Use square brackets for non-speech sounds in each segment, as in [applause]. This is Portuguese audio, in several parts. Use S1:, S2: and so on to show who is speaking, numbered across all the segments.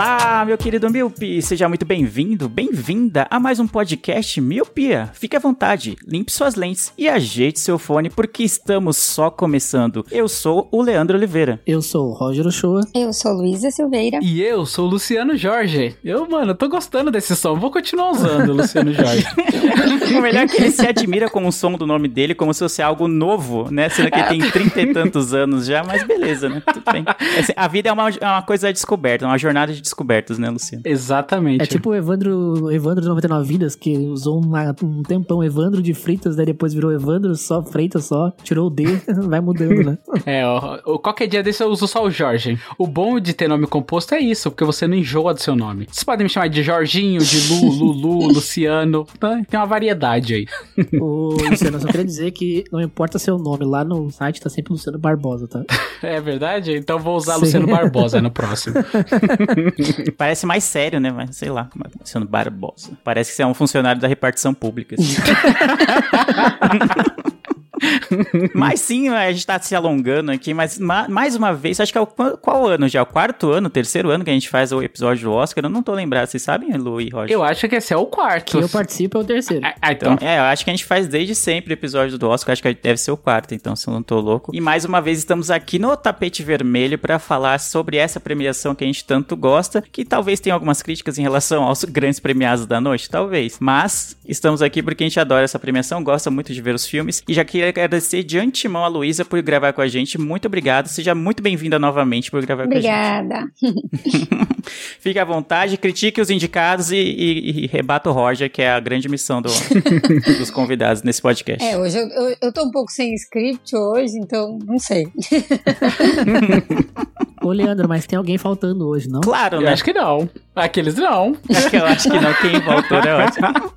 S1: Olá, meu querido Miopi, seja muito bem-vindo, bem-vinda a mais um podcast Miopia. Fique à vontade, limpe suas lentes e ajeite seu fone porque estamos só começando. Eu sou o Leandro Oliveira.
S2: Eu sou o Roger Ochoa.
S3: Eu sou Luísa Silveira.
S4: E eu sou o Luciano Jorge. Eu, mano, tô gostando desse som. Vou continuar usando o Luciano Jorge. [laughs]
S1: o melhor é que ele se admira com o som do nome dele como se fosse algo novo, né? Sendo que ele tem trinta e tantos anos já, mas beleza, né? Tudo bem. Assim, a vida é uma, é uma coisa descoberta, uma jornada de descobertas, né, Luciano?
S4: Exatamente.
S2: É tipo o Evandro, Evandro de 99 Vidas, que usou uma- um tempão Evandro de Fritas, daí depois virou Evandro só Freitas só, tirou o D, [laughs] vai mudando, né?
S4: É, ó, ó, qualquer dia desse eu uso só o Jorge. O bom de ter nome composto é isso, porque você não enjoa do seu nome. Vocês podem me chamar de Jorginho, de Lu, [laughs] Lulu, Luciano. tá? Tem uma variedade aí.
S2: O Luciano, eu só queria dizer que não importa seu nome, lá no site tá sempre Luciano Barbosa, tá? [laughs]
S4: É verdade? Então vou usar
S2: Sim.
S4: Luciano Barbosa no próximo. [laughs]
S1: Parece mais sério, né? Mas sei lá, Luciano Barbosa. Parece que você é um funcionário da repartição pública. assim. [laughs] [laughs] mas sim, a gente tá se alongando aqui, mas ma- mais uma vez, acho que é o qual, qual ano já? O quarto ano, terceiro ano que a gente faz o episódio do Oscar? Eu não tô lembrado, vocês sabem, Lu e Roger?
S4: Eu acho que esse é o quarto.
S2: Quem eu participo é o terceiro.
S4: Ah, ah, então.
S1: Então, é, eu acho que a gente faz desde sempre o episódio do Oscar, acho que deve ser o quarto, então, se eu não tô louco. E mais uma vez estamos aqui no tapete vermelho pra falar sobre essa premiação que a gente tanto gosta, que talvez tenha algumas críticas em relação aos [laughs] grandes premiados da noite, talvez. Mas estamos aqui porque a gente adora essa premiação, gosta muito de ver os filmes e já queria agradecer de antemão a Luísa por gravar com a gente. Muito obrigado, seja muito bem-vinda novamente por gravar com a gente.
S3: Obrigada. [laughs]
S1: Fique à vontade, critique os indicados e, e, e rebata o Roger, que é a grande missão do- [laughs] dos convidados nesse podcast.
S3: É, hoje eu, eu, eu tô um pouco sem script hoje, então não sei. [laughs]
S2: Ô, Leandro, mas tem alguém faltando hoje, não?
S1: Claro,
S4: Eu
S1: né?
S4: acho que não. Aqueles não.
S1: Acho que eu acho que não. Quem voltou é ótimo.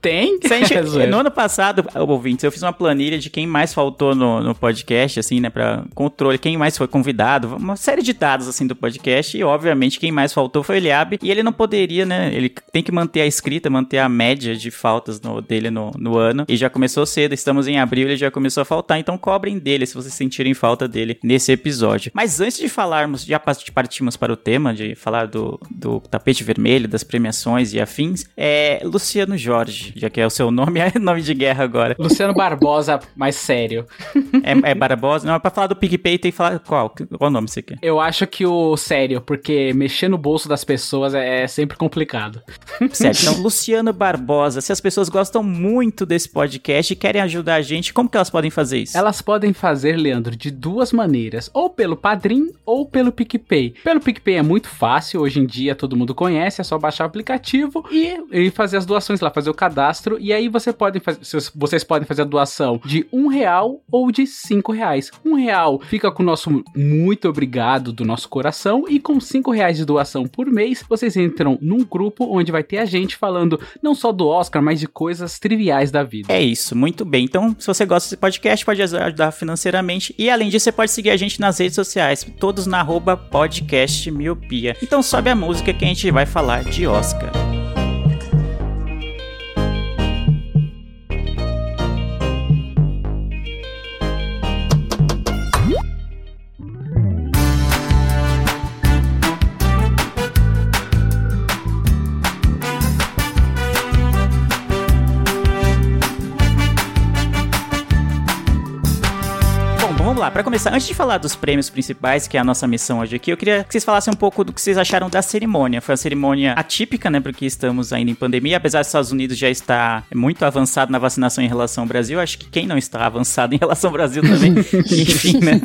S4: Tem?
S1: Se a gente-
S4: É
S1: no ano passado, ouvintes, eu fiz uma planilha de quem mais faltou no, no podcast, assim, né, pra controle, quem mais foi convidado, uma série de dados, assim, do podcast, e obviamente quem mais faltou foi o Eliabe, e ele não poderia, né, ele tem que manter a escrita, manter a média de faltas no- dele no, no ano, e já começou cedo, estamos em abril, ele já começou a faltar, então cobrem dele se vocês sentirem falta dele nesse episódio. Mas antes de falarmos, já partimos para o tema, de falar do, do tapete vermelho, das premiações e afins, é Luciano Jorge, já que é o seu nome, [laughs] é nome de guerra agora.
S4: Luciano Barbosa, mais sério.
S1: É, é Barbosa? Não, é pra falar do PicPay tem que falar qual? Qual nome você quer?
S4: Eu acho que o sério, porque mexer no bolso das pessoas é, é sempre complicado.
S1: Certo, então [laughs] Luciano Barbosa, se as pessoas gostam muito desse podcast e querem ajudar a gente, como que elas podem fazer isso?
S4: Elas podem fazer, Leandro, de duas maneiras, ou pelo Padrim ou pelo PicPay. Pelo PicPay é muito fácil, hoje em dia todo mundo conhece, é só baixar o aplicativo e, e fazer as doações lá, fazer o cadastro, e aí você pode fazer, vocês podem fazer a doação de um real ou de cinco reais. Um real fica com o nosso muito obrigado do nosso coração, e com cinco reais de doação por mês, vocês entram num grupo onde vai ter a gente falando não só do Oscar, mas de coisas triviais da vida.
S1: É isso, muito bem. Então, se você gosta desse podcast, pode ajudar financeiramente. E além disso, você pode seguir a gente nas redes sociais, todos na arroba podcast miopia. Então sobe a música que a gente vai falar de Oscar. Lá. Pra começar, antes de falar dos prêmios principais, que é a nossa missão hoje aqui, eu queria que vocês falassem um pouco do que vocês acharam da cerimônia. Foi uma cerimônia atípica, né? Porque estamos ainda em pandemia, apesar dos Estados Unidos já estar muito avançado na vacinação em relação ao Brasil. Acho que quem não está avançado em relação ao Brasil também, [laughs] enfim, né?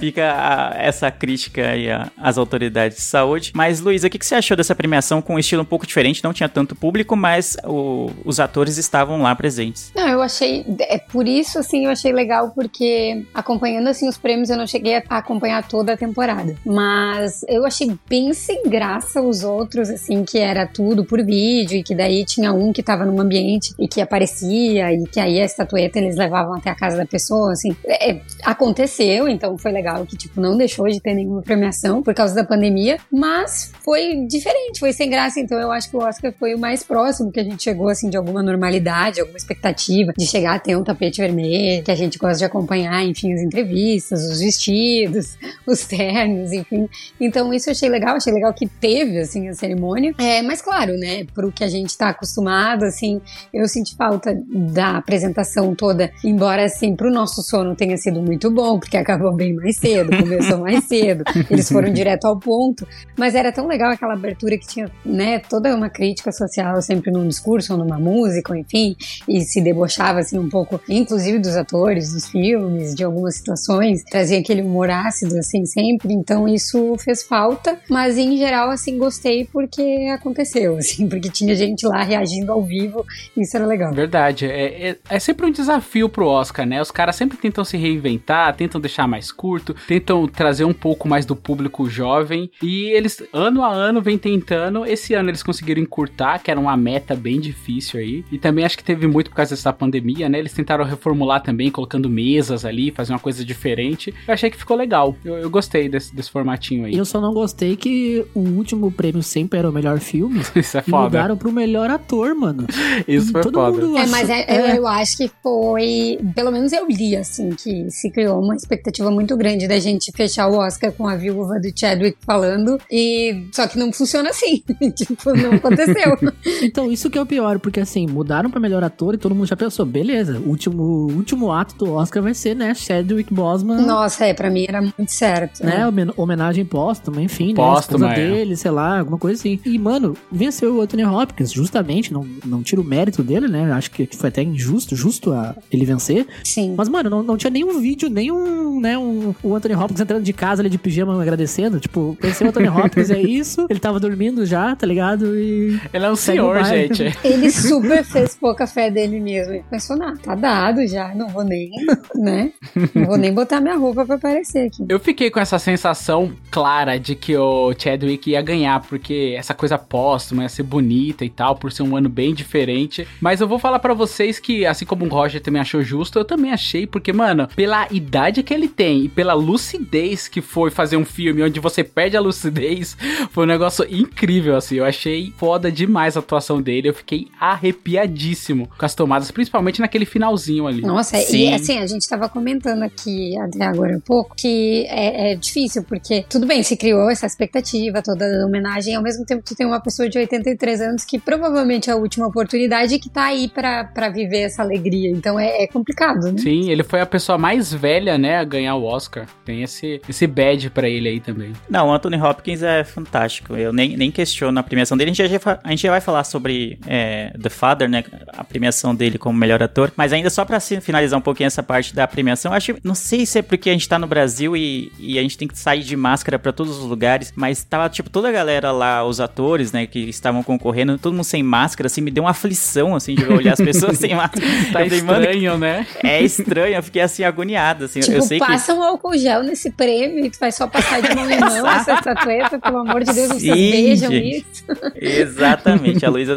S1: Fica a- essa crítica aí às autoridades de saúde. Mas, Luísa, o que, que você achou dessa premiação com um estilo um pouco diferente? Não tinha tanto público, mas o- os atores estavam lá presentes.
S3: Não, eu achei. É por isso, assim, eu achei legal, porque a acompanhando assim os prêmios, eu não cheguei a acompanhar toda a temporada. Mas eu achei bem sem graça os outros, assim, que era tudo por vídeo e que daí tinha um que tava num ambiente e que aparecia e que aí a estatueta eles levavam até a casa da pessoa, assim. É, aconteceu, então foi legal que, tipo, não deixou de ter nenhuma premiação por causa da pandemia, mas foi diferente, foi sem graça, então eu acho que o Oscar foi o mais próximo que a gente chegou, assim, de alguma normalidade, alguma expectativa de chegar a ter um tapete vermelho, que a gente gosta de acompanhar, enfim, entrevistas, os vestidos, [laughs] os ternos, enfim. Então isso eu achei legal, achei legal que teve, assim, a cerimônia. É, mas claro, né, pro que a gente tá acostumado, assim, eu senti falta da apresentação toda, embora, assim, pro nosso sono tenha sido muito bom, porque acabou bem mais cedo, [laughs] começou mais cedo, eles foram [laughs] direto ao ponto, mas era tão legal aquela abertura que tinha, né, toda uma crítica social sempre num discurso ou numa música, ou enfim, e se debochava, assim, um pouco, inclusive dos atores, dos filmes, de algumas situações, trazia aquele humor ácido, assim, sempre, então isso fez falta, mas em geral, assim, gostei porque aconteceu, [laughs] assim, porque tinha gente lá reagindo ao vivo, isso era legal.
S4: Verdade. É, é, é sempre um desafio pro Oscar, né? Os caras sempre tentam se reinventar, tentam deixar mais curto, tentam trazer um pouco mais do público jovem. E eles, ano a ano, vem tentando. Esse ano eles conseguiram encurtar, que era uma meta bem difícil aí. E também acho que teve muito por causa dessa pandemia, né? Eles tentaram reformular também, colocando mesas ali, fazer uma coisa diferente. Eu achei que ficou legal. Eu, eu gostei desse, desse formatinho aí.
S2: Eu só não gostei que o último prêmio sempre era o melhor filme. [laughs]
S4: Isso é
S2: E
S4: foda.
S2: mudaram pro melhor ator, mano. [laughs]
S4: Isso foi
S2: Todo
S4: foda.
S2: mundo
S3: É, mas é-
S2: é.
S3: Eu, eu acho que foi. Pelo menos eu li, assim, que se criou uma expectativa muito grande da gente fechar o Oscar com a viúva do Chadwick falando. E só que não funciona assim. [laughs] tipo, não aconteceu.
S2: Então, isso que é o pior, porque assim, mudaram pra melhor ator e todo mundo já pensou, beleza, o último, o último ato do Oscar vai ser, né, Chadwick Boseman,
S3: Nossa, é, pra mim era muito certo.
S2: né, homen- homenagem póstuma, enfim,
S4: Póstuma,
S2: né, a esposa
S4: é.
S2: dele, sei lá, alguma coisa assim. E, mano, venceu o Anthony Hopkins, justamente, não, não tira o mérito dele, né, acho que foi até injusto, justo a ele vencer,
S3: Sim.
S2: mas, mano, não, não tinha nenhum vídeo, nenhum, né, um, o Anthony Hopkins entrando de casa ali de pijama agradecendo, tipo, venceu o Anthony [laughs] Hopkins, é isso, ele tava dormindo já, tá ligado, e...
S4: Ele é um senhor, gente. [laughs]
S3: Ele super fez pouca fé dele mesmo. Ele pensou, não, tá dado já, não vou nem, né? Não vou nem botar minha roupa pra aparecer aqui.
S4: Eu fiquei com essa sensação clara de que o Chadwick ia ganhar, porque essa coisa póstuma ia ser bonita e tal, por ser um ano bem diferente. Mas eu vou falar pra vocês que, assim como o Roger também achou justo, eu também achei, porque, mano, pela idade que ele tem e pela lucidez que foi fazer um filme onde você perde a lucidez, [laughs] foi um negócio incrível, assim. Eu achei foda demais a atuação dele. Eu fiquei arrepiadíssimo com as tomadas, principalmente naquele finalzinho ali.
S3: Nossa,
S1: Sim.
S3: e assim, a gente tava comentando aqui até agora um pouco que é, é difícil, porque tudo bem, se criou essa expectativa toda da homenagem, ao mesmo tempo tu tem uma pessoa de 83 anos que provavelmente é a última oportunidade e que tá aí pra, pra viver essa alegria. Então é, é complicado, né?
S4: Sim, ele foi a pessoa mais velha, né, a ganhar o Oscar. Tem esse, esse badge pra ele aí também.
S1: Não, o Anthony Hopkins é fantástico. Eu nem, nem questiono a premiação dele. A gente já, a gente já vai falar sobre é, The Father, né? A premiação dele como melhor ator. Mas ainda só pra se- finalizar um pouquinho essa parte da premiação, eu Não sei se é porque a gente tá no Brasil e, e a gente tem que sair de máscara pra todos os lugares. Mas tava, tipo, toda a galera lá, os atores, né, que estavam concorrendo, todo mundo sem máscara, assim, me deu uma aflição, assim, de olhar as pessoas sem [laughs] máscara.
S4: Tá
S1: falei,
S4: estranho, né?
S1: é estranho, eu fiquei assim, agoniado, assim.
S3: Tipo,
S1: eu sei que.
S3: passa um álcool gel nesse prêmio e tu vai só passar de mão em mão [laughs] essa estatueta, pelo amor de Deus, vocês
S1: Sim,
S3: vejam
S1: gente.
S3: isso.
S1: Exatamente, a [laughs] Luísa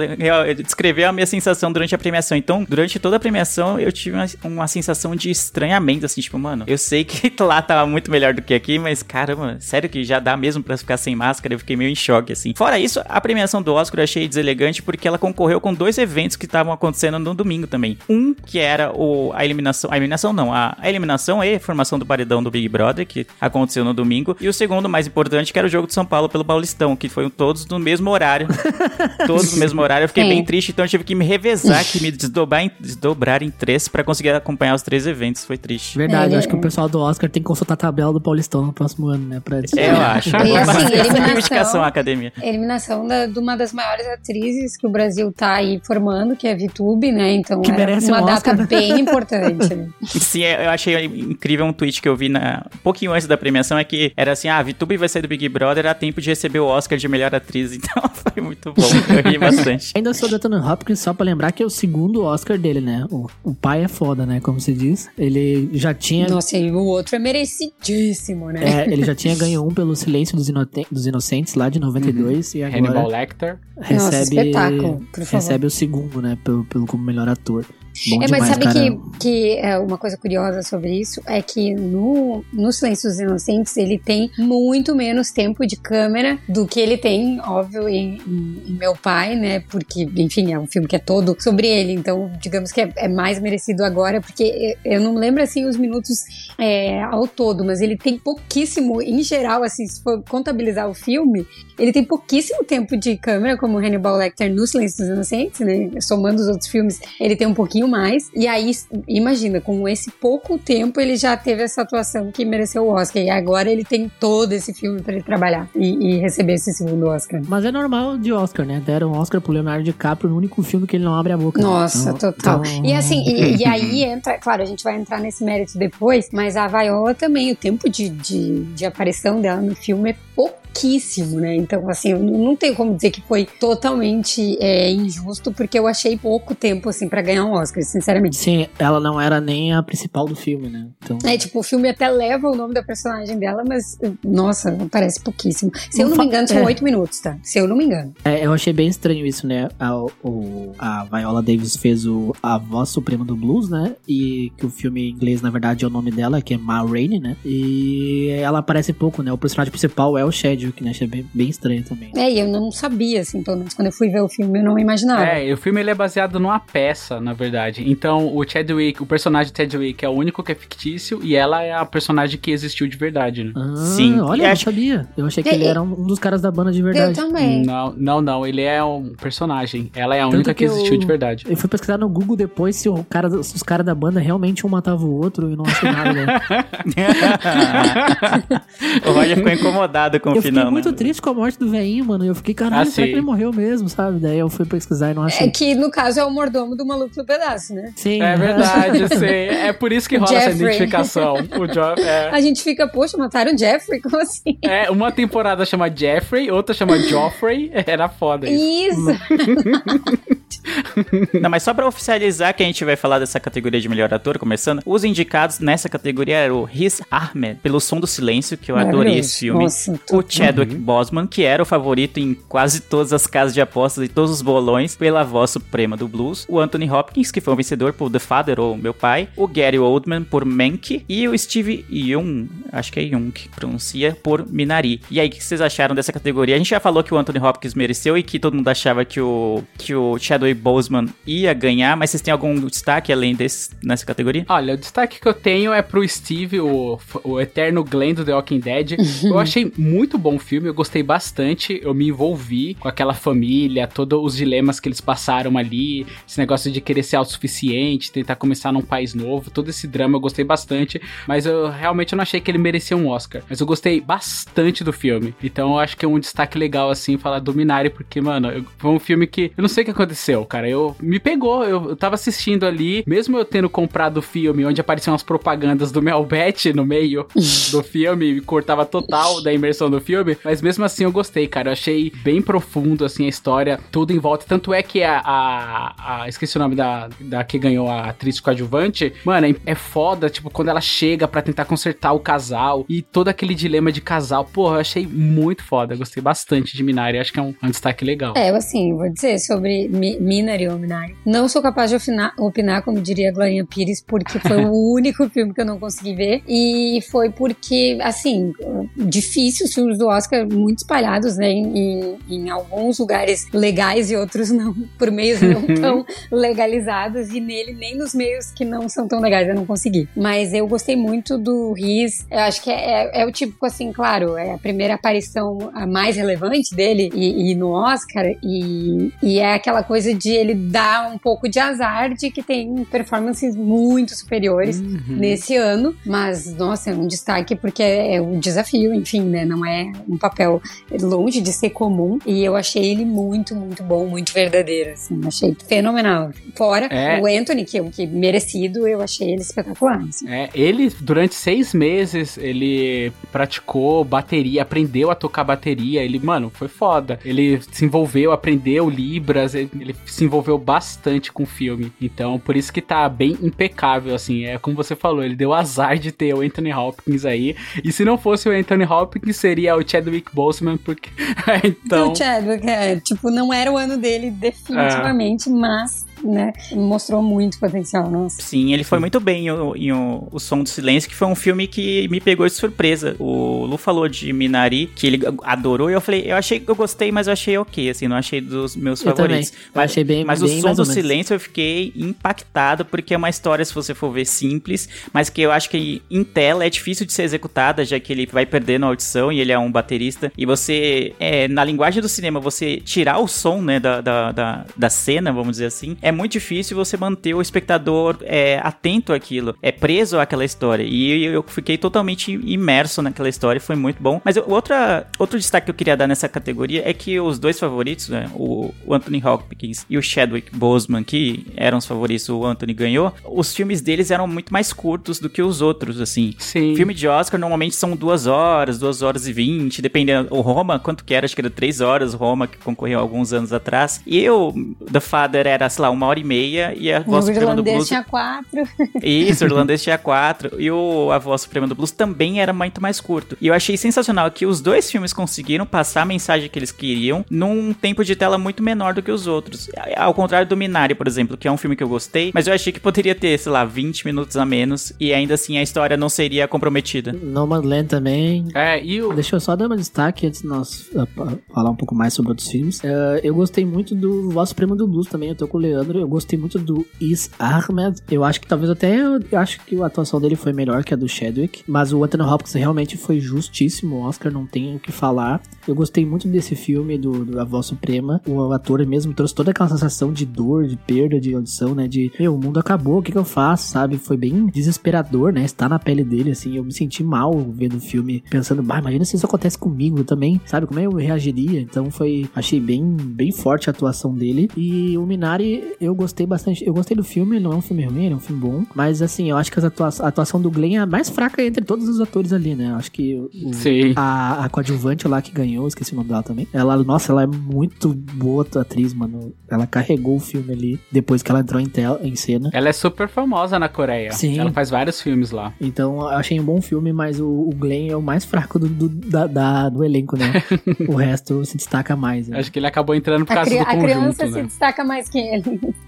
S1: descreveu a minha sensação durante a premiação. Então, durante toda a premiação, eu tive uma, uma sensação de estranhamento, assim, tipo, mano, eu sei que [laughs] lá tava muito melhor do que aqui, mas caramba, sério que já dá mesmo pra ficar sem máscara? Eu fiquei meio em choque, assim. Fora isso, a premiação do Oscar eu achei deselegante porque ela concorreu com dois eventos que estavam acontecendo no domingo também. Um que era o, a eliminação, a eliminação não, a, a eliminação e formação do paredão do Big Brother, que aconteceu no domingo. E o segundo, mais importante, que era o jogo de São Paulo pelo Paulistão, que foi todos no mesmo horário. [laughs] todos no mesmo horário. Eu fiquei
S3: Sim.
S1: bem triste, então eu tive que me revezar aqui, me desdobrar em, desdobrar em três pra conseguir acompanhar os três eventos. Foi triste.
S2: Verdade,
S3: É,
S2: acho que o pessoal do Oscar tem que consultar a tabela do Paulistão no próximo ano, né? Pra
S1: É, eu acho.
S3: E assim, eliminação-
S1: reivindicação à academia.
S3: Eliminação da, de uma das maiores atrizes que o Brasil tá aí formando, que é a VTube, né? Então
S2: Que
S3: é
S2: merece
S3: uma
S2: um
S3: data
S2: Oscar, né?
S3: bem importante. né? [laughs]
S1: Sim, eu achei incrível um tweet que eu vi na, um pouquinho antes da premiação, é que era assim, ah, a VTube vai sair do Big Brother a tempo de receber o Oscar de melhor atriz, [laughs] então foi muito bom, eu ri bastante.
S2: Ainda sou do Anthony Hopkins, só pra lembrar que é o segundo Oscar dele, né? O, o pai é foda, né? Como se diz. Ele já tinha.
S3: Nossa, e o outro é merecidíssimo, né?
S2: É, ele já [laughs] tinha ganho um pelo Silêncio dos, dos Inocentes lá de 92 e agora
S4: Hannibal Lecter.
S3: Nossa,
S2: recebe,
S3: espetáculo, por favor.
S2: recebe o segundo, né? Pelo, pelo como melhor ator. Bom
S3: É, mas
S2: demais,
S3: sabe
S2: cara.
S3: que, que é, uma coisa curiosa sobre isso é que no, no Silêncio dos Inocentes ele tem muito menos tempo de câmera do que ele tem, óbvio, em, em- em Meu Pai, né? Porque, enfim, é um filme que é todo sobre ele, então digamos que é, é mais merecido agora, porque eu eu não lembro assim os minutos é, ao todo, mas ele tem pouquíssimo, em geral, assim, se for contabilizar o filme, ele tem pouquíssimo tempo de câmera, como Hannibal Lecter no Silêncio dos Inocentes, né? Somando os outros filmes, ele tem um pouquinho mais. E aí, imagina, com esse pouco tempo, ele já teve essa atuação que mereceu o Oscar. E agora ele tem todo esse filme pra ele trabalhar e, e receber esse segundo Oscar.
S2: Mas é normal de Oscar, né? Deram Oscar pro Leonardo DiCaprio no único filme que ele não abre a boca. né?
S3: Nossa,
S2: Então-
S3: total.
S2: então-
S3: E assim, e, e aí entra, claro, a gente vai entrar nesse mérito depois, mas a Viola também, o tempo de, de, de aparição dela no filme é pouquíssimo, né? Então, assim, eu não tenho como dizer que foi totalmente é, injusto, porque eu achei pouco tempo, assim, pra ganhar um Oscar, sinceramente.
S2: Sim, ela não era nem a principal do filme, né? Então,
S3: É, tipo, o filme até leva o nome da personagem dela, mas, nossa, parece pouquíssimo. Se eu não me engano, são
S2: É.
S3: oito minutos, tá? Se eu não me engano.
S2: É, eu achei bem estranho isso, né? A, o- a Viola Davis fez o, a voz suprema do blues, né? E que o filme em inglês, na verdade, é o nome dela, que é Ma Rainey, né? E ela aparece pouco, né? O personagem principal é o Chadwick, né? Achei bem, bem estranho também.
S3: É, e eu não sabia, assim, pelo menos quando eu fui ver o filme, eu não imaginava.
S4: É, e o filme ele é baseado numa peça, na verdade. Então, o Chadwick, o personagem Chadwick é o único que é fictício e ela é a personagem que existiu de verdade, né?
S2: Ah,
S1: Sim,
S2: olha, eu não sabia. Eu achei que
S3: É,
S2: ele
S3: é-
S2: era um dos caras da banda de
S3: eu
S2: verdade.
S3: também.
S4: Não, não, não, ele é um personagem. Ela é a
S2: Tanto
S4: única que,
S2: que eu-
S4: existiu de verdade.
S2: Eu fui pesquisar no Google depois se, o cara, se os caras da banda realmente um matava o outro e não achei nada. Né? [laughs]
S1: o Roger ficou incomodado com o
S2: eu fiquei
S1: final,
S2: muito
S1: né?
S2: triste com a morte do velhinho, mano. Eu fiquei, caralho,
S4: Ah,
S2: será que
S4: sim.
S2: ele morreu mesmo, sabe? Daí eu fui pesquisar e não achei.
S3: É que, no caso, é o mordomo do maluco do pedaço, né?
S2: Sim.
S4: É verdade, [laughs] eu sei. É por isso que rola essa
S3: Jeffrey.
S4: identificação. O jo é.
S3: A gente fica, poxa, mataram o Jeffrey? Como assim?
S4: É, uma temporada chama Jeffrey, outra chama Joffrey. Era foda isso.
S3: Isso! [laughs] [laughs]
S1: Não, mas só pra oficializar que a gente vai falar dessa categoria de melhor ator, começando, os indicados nessa categoria eram o Riz Ahmed, pelo Som do Silêncio, que eu adorei esse filme.
S3: Nossa,
S1: O Chadwick Boseman, que era o favorito em quase todas as casas de apostas e todos os bolões pela voz suprema do blues. O Anthony Hopkins, que foi o vencedor por The Father, ou Meu Pai. O Gary Oldman por Mank. E o Steve Young, acho que é Young que pronuncia, por Minari. E aí, o que vocês acharam dessa categoria? A gente já falou que o Anthony Hopkins mereceu e que todo mundo achava que o, que o Chadwick Boseman ia ganhar, mas vocês têm algum destaque além desse nessa categoria?
S4: Olha, o destaque que eu tenho é pro Steve, o, o eterno Glenn do The Walking Dead. [laughs] eu achei muito bom o filme, eu gostei bastante, eu me envolvi com aquela família, todos os dilemas que eles passaram ali, esse negócio de querer ser autossuficiente, tentar começar num país novo, todo esse drama eu gostei bastante, mas eu realmente não achei que ele merecia um Oscar. Mas eu gostei bastante do filme, então eu acho que é um destaque legal assim falar do Minari, porque, mano, eu- foi um filme que eu não sei o que aconteceu, cara, eu me pegou, eu, eu tava assistindo ali, mesmo eu tendo comprado o filme onde apareciam as propagandas do Melbet no meio do [laughs] filme, cortava total da imersão do filme, mas mesmo assim eu gostei, cara, eu achei bem profundo, assim, a história, tudo em volta, tanto é que a, a, a- esqueci o nome da, da que ganhou a atriz coadjuvante, mano, é, é foda, tipo, quando ela chega pra tentar consertar o casal, e todo aquele dilema de casal, porra, eu achei muito foda, gostei bastante de Minari, acho que é um, um destaque legal.
S3: É, eu assim, vou dizer sobre Minari ou Minari. Não sou capaz de opinar, opinar, como diria a Glorinha Pires, porque foi o [laughs] único filme que eu não consegui ver. E foi porque, assim, difícil os filmes do Oscar, muito espalhados, né? Em, em- alguns lugares legais e outros não, [laughs] por meios não tão legalizados. E nele, nem nos meios que não são tão legais, eu não consegui. Mas eu gostei muito do Riz. Eu acho que é, é, é o típico, assim, claro, é a primeira aparição a mais relevante dele e, e no Oscar. E, e é aquela coisa de ele dar um pouco de azar de que tem performances muito superiores
S4: Uhum.
S3: nesse ano. Mas, nossa, é um destaque porque é, é um desafio, enfim, né? Não é um papel longe de ser comum. E eu achei ele muito, muito bom, muito verdadeiro, assim. Achei fenomenal. Fora
S4: É.
S3: o Anthony, que, que merecido, eu achei ele espetacular. assim.
S4: É, ele, durante seis meses, ele praticou bateria, aprendeu a tocar bateria. Ele, mano, foi foda. Ele se envolveu, aprendeu Libras, ele ele ele se envolveu bastante com o filme. Então, por isso que tá bem impecável, assim. É como você falou, ele deu azar de ter o Anthony Hopkins aí. E se não fosse o Anthony Hopkins, seria o Chadwick Boseman, porque. [laughs] então.
S3: O Chadwick, é, tipo, não era o ano dele definitivamente, mas né? Mostrou muito potencial, nossa.
S1: Sim, ele foi muito bem em, em o, o Som do Silêncio, que foi um filme que me pegou de surpresa. O Lu falou de Minari, que ele adorou, e eu falei, eu achei que eu gostei, mas eu achei ok, assim, não achei dos meus
S2: Eu
S1: favoritos.
S2: também. Eu
S1: Mas,
S2: achei bem-
S1: mas
S2: bem
S1: o Som do. Silêncio eu fiquei impactado, porque é uma história, se você for ver, simples, mas que eu acho que em tela é difícil de ser executada, já que ele vai perdendo a audição e ele é um baterista. E você, é, na linguagem do cinema, você tirar o som, né, da, da, da, da cena, vamos dizer assim, é muito difícil você manter o espectador é, atento àquilo, é preso àquela história. E eu fiquei totalmente imerso naquela história, foi muito bom. Mas eu- outra, outro destaque que eu queria dar nessa categoria é que os dois favoritos, né, o, o Anthony Hopkins e o Chadwick Boseman, que eram os favoritos, o Anthony ganhou, os filmes deles eram muito mais curtos do que os outros, assim.
S4: Sim.
S1: Filme de Oscar normalmente são duas horas, duas horas e vinte, dependendo. O Roma, quanto que era? Acho que era três horas, o Roma, que concorreu alguns anos atrás. E o The Father era, sei lá, uma hora e meia, e a
S3: O
S1: Voz Suprema do
S3: irlandês
S1: Blues...
S3: tinha quatro. [laughs]
S1: Isso, o irlandês tinha quatro. E o A Voz Suprema do Blues também era muito mais curto. E eu achei sensacional que os dois filmes conseguiram passar a mensagem que eles queriam num tempo de tela muito menor do que os outros. Ao contrário do Minari, por exemplo, que é um filme que eu gostei, mas eu achei que poderia ter, sei lá, 20 minutos a menos e ainda assim a história não seria comprometida.
S2: Nomadland também.
S4: É, e o.
S2: Deixa eu só dar um destaque antes de nós uh, pa- falar um pouco mais sobre outros filmes. Uh, eu gostei muito do Voz Suprema do Blues também, eu tô com o Leandro. Eu gostei muito do Is Ahmed. Eu acho que talvez até eu, eu acho que a atuação dele foi melhor que a do Chadwick. Mas o Anthony Hopkins realmente foi justíssimo. O Oscar não tem o que falar. Eu gostei muito desse filme, do, do A Voz Suprema. O ator mesmo trouxe toda aquela sensação de dor, de perda de audição, né? De, meu, o mundo acabou, o que, que eu faço, sabe? Foi bem desesperador, né? Estar na pele dele, assim. Eu me senti mal vendo o filme, pensando, bah, imagina se isso acontece comigo também, sabe? Como é que eu reagiria? Então foi, achei bem, bem forte a atuação dele. E o Minari, eu gostei bastante. Eu gostei do filme, ele não é um filme ruim, ele é um filme bom. Mas assim, eu acho que as atua- a atuação do Glenn é a mais fraca entre todos os atores ali, né? Eu acho que o-
S4: Sim.
S2: a, a coadjuvante lá que ganhou, esqueci o nome dela também. Ela, nossa, ela é muito boa atriz, mano. Ela carregou o filme ali depois que ela entrou em, tela, em cena.
S4: Ela é super famosa na Coreia.
S2: Sim.
S4: Ela faz vários filmes lá.
S2: Então, eu achei um bom filme, mas o, o Glenn é o mais fraco do, do, da- da- do elenco, né? [laughs] o resto se destaca mais. Né?
S4: Acho que ele acabou entrando por
S3: A,
S4: causa do
S3: a
S4: conjunto,
S3: criança
S4: né?
S3: se destaca mais que ele.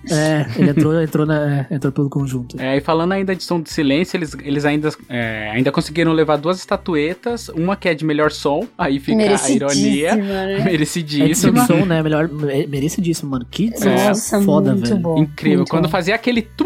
S2: É, ele entrou, entrou, na, é, entrou pelo conjunto.
S4: É, e falando ainda de som de silêncio, eles, eles ainda, é, ainda conseguiram levar duas estatuetas, uma que é de melhor som, aí fica a ironia. [laughs]
S3: Merecidíssima, né?
S2: É de
S4: Merecidíssima.
S2: som, né? Melhor, me- merecidíssimo, mano. Que som
S3: Nossa,
S2: foda,
S3: muito
S2: velho.
S3: bom.
S4: Incrível.
S3: muito
S4: Quando
S3: bom.
S4: fazia aquele tum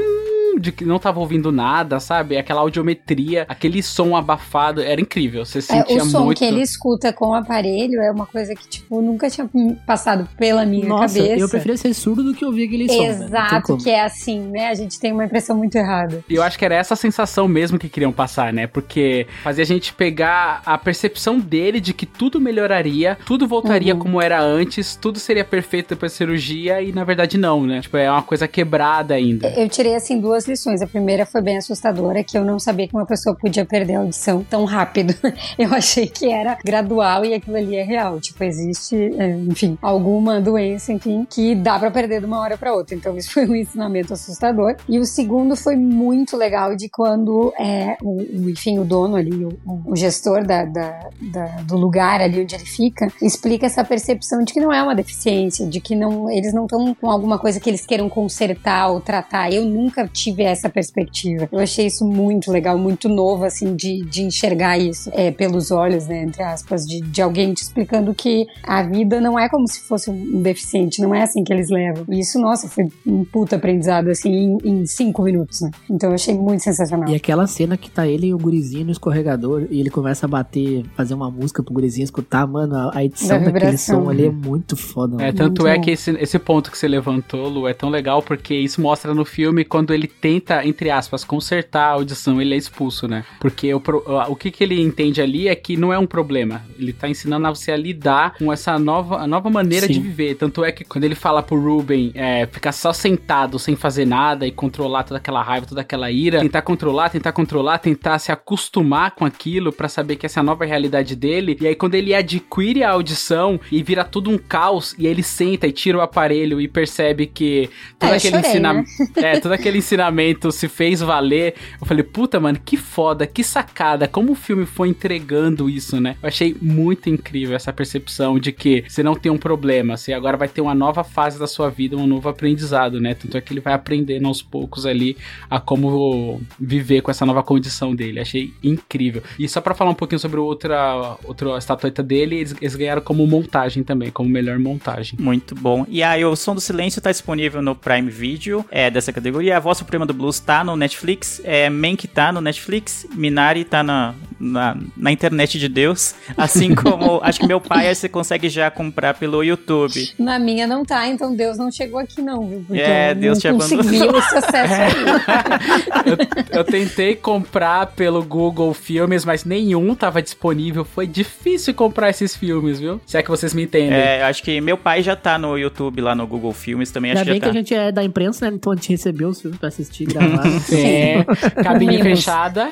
S4: de que não tava ouvindo nada, sabe? Aquela audiometria, aquele som abafado, era incrível. Você
S3: É,
S4: sentia
S3: o som
S4: muito.
S3: que ele escuta com o aparelho é uma coisa que, tipo, nunca tinha passado pela minha
S2: Nossa,
S3: cabeça.
S2: eu preferia ser surdo do que ouvir aquele som.
S3: Exato,
S2: como.
S3: que é assim, né? A gente tem uma impressão muito errada.
S4: E eu acho que era essa sensação mesmo que queriam passar, né? Porque fazia a gente pegar a percepção dele de que tudo melhoraria, tudo voltaria
S3: Uhum.
S4: como era antes, tudo seria perfeito depois da cirurgia e na verdade não, né? Tipo, é uma coisa quebrada ainda.
S3: Eu tirei, assim, duas A primeira foi bem assustadora, que eu não sabia que uma pessoa podia perder a audição tão rápido. [laughs] Eu achei que era gradual e aquilo ali é real. Tipo, existe, é, enfim, alguma doença, enfim, que dá pra perder de uma hora pra outra. Então, isso foi um ensinamento assustador. E o segundo foi muito legal de quando, é, o, o, enfim, o dono ali, o, o gestor da, da- da- do lugar ali onde ele fica, explica essa percepção de que não é uma deficiência, de que não, eles não estão com alguma coisa que eles queiram consertar ou tratar. Eu nunca tive essa perspectiva. Eu achei isso muito legal, muito novo, assim, de, de enxergar isso é, pelos olhos, né, entre aspas, de, de alguém te explicando que a vida não é como se fosse um deficiente, não é assim que eles levam. E isso, nossa, foi um puta aprendizado, assim, em, em cinco minutos, né? Então eu achei muito sensacional.
S2: E aquela cena que tá ele e o gurizinho no escorregador e ele começa a bater, fazer uma música pro gurizinho escutar, mano, a- a edição
S3: Da
S2: daquele som ali é muito foda.
S4: É,
S2: mano.
S4: tanto
S3: Muito
S4: é
S3: bom.
S4: que esse, esse ponto que você levantou, Lu, é tão legal porque isso mostra no filme quando ele tem tenta, entre aspas, consertar a audição, ele é expulso, né? Porque o, o que, que ele entende ali é que não é um problema. Ele tá ensinando a você a lidar com essa nova, a nova maneira
S2: Sim.
S4: de viver. Tanto é que quando ele fala pro Ruben é, ficar só sentado sem fazer nada e controlar toda aquela raiva, toda aquela ira, tentar controlar, tentar controlar, tentar se acostumar com aquilo pra saber que essa é a nova realidade dele. E aí quando ele adquire a audição e vira tudo um caos, e ele senta e tira o aparelho e percebe que todo
S3: É,
S4: aquele
S3: chorei,
S4: ensinamento.
S3: né?
S4: É, todo aquele ensinamento se fez valer. Eu falei, puta, mano, que foda, que sacada, como o filme foi entregando isso, né? Eu achei muito incrível essa percepção de que você não tem um problema, você agora vai ter uma nova fase da sua vida, um novo aprendizado, né? Tanto é que ele vai aprendendo aos poucos ali a como viver com essa nova condição dele. Achei incrível. E só pra falar um pouquinho sobre outra, outra estatueta dele, eles, eles ganharam como montagem também, como melhor montagem.
S1: Muito bom. E aí, o Som do Silêncio tá disponível no Prime Video, é dessa categoria. A Voz Do Blues tá no Netflix, é Mank tá no Netflix, Minari tá na, na, na internet de Deus, assim [laughs] como acho que meu pai aí você consegue já comprar pelo YouTube.
S3: Na minha não tá, então Deus não chegou aqui não, viu? Porque
S1: É,
S3: eu
S1: Deus te abandonou. [laughs]
S3: esse acesso aí. [laughs]
S4: eu, eu tentei comprar pelo Google Filmes, mas nenhum tava disponível. Foi difícil comprar esses filmes, viu? Se é que vocês me entendem.
S1: É, acho que meu pai já tá no YouTube lá no Google Filmes também,
S2: Ainda
S1: acho
S2: bem
S1: que
S2: que
S1: já
S2: a
S1: tá.
S2: gente é da imprensa, né? Então a gente recebeu os filmes pra assistir gravar. [laughs]
S4: É, cabine fechada.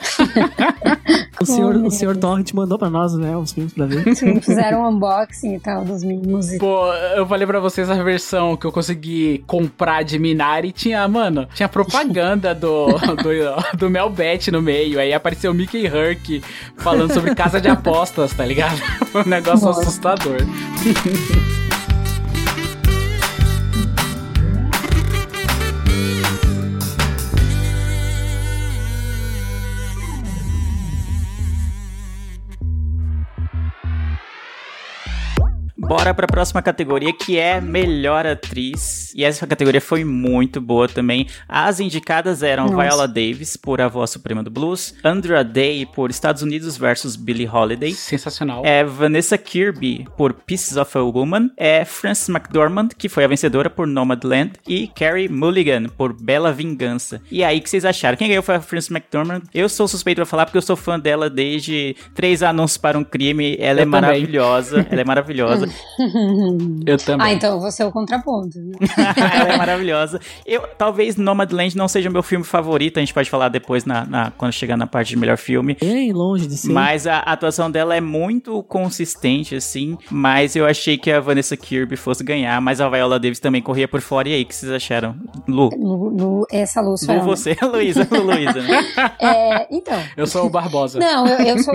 S2: o senhor, o senhor Torrent mandou pra nós, né? Os filmes pra ver.
S3: Sim, Fizeram um unboxing e tal dos mimos.
S4: Pô, eu falei pra vocês a versão que eu consegui comprar de Minari tinha, mano, tinha propaganda do, [laughs] do, do Melbet no meio. Aí apareceu o Mickey Herc falando sobre casa de apostas, tá ligado? Foi [laughs] um negócio
S3: Nossa.
S4: assustador.
S1: Bora pra próxima categoria que é Melhor Atriz. E essa categoria foi muito boa também. As indicadas eram
S3: Nossa.
S1: Viola Davis por A Voz Suprema do Blues, Andra Day por Estados Unidos versus Billie Holiday.
S4: Sensacional.
S1: É Vanessa Kirby por Pieces of a Woman, é Frances McDormand, que foi a vencedora por Nomadland, e Carrie Mulligan por Bela Vingança. E aí, o que vocês acharam? Quem ganhou foi a Frances McDormand. Eu sou suspeito pra falar porque eu sou fã dela desde Três Anúncios para um Crime. Ela
S4: Eu
S1: é
S4: também.
S1: maravilhosa, ela é maravilhosa. [laughs] [laughs]
S4: Eu também.
S3: Ah, então eu vou ser o contraponto. né? [laughs]
S1: ela é maravilhosa. Eu, talvez Nomadland não seja meu filme favorito, a gente pode falar depois na, na- quando chegar na parte de melhor filme.
S2: Bem longe de ser.
S1: Mas a atuação dela é muito consistente, assim. Mas eu achei que a Vanessa Kirby fosse ganhar. Mas a Viola Davis também corria por fora. E aí, o que vocês acharam? Lu,
S3: Lu, Lu, essa luz
S1: Lu você, Luísa, [laughs] Lu, Luísa, né?
S3: É, então,
S4: Eu sou o Barbosa.
S3: Não, eu, eu sou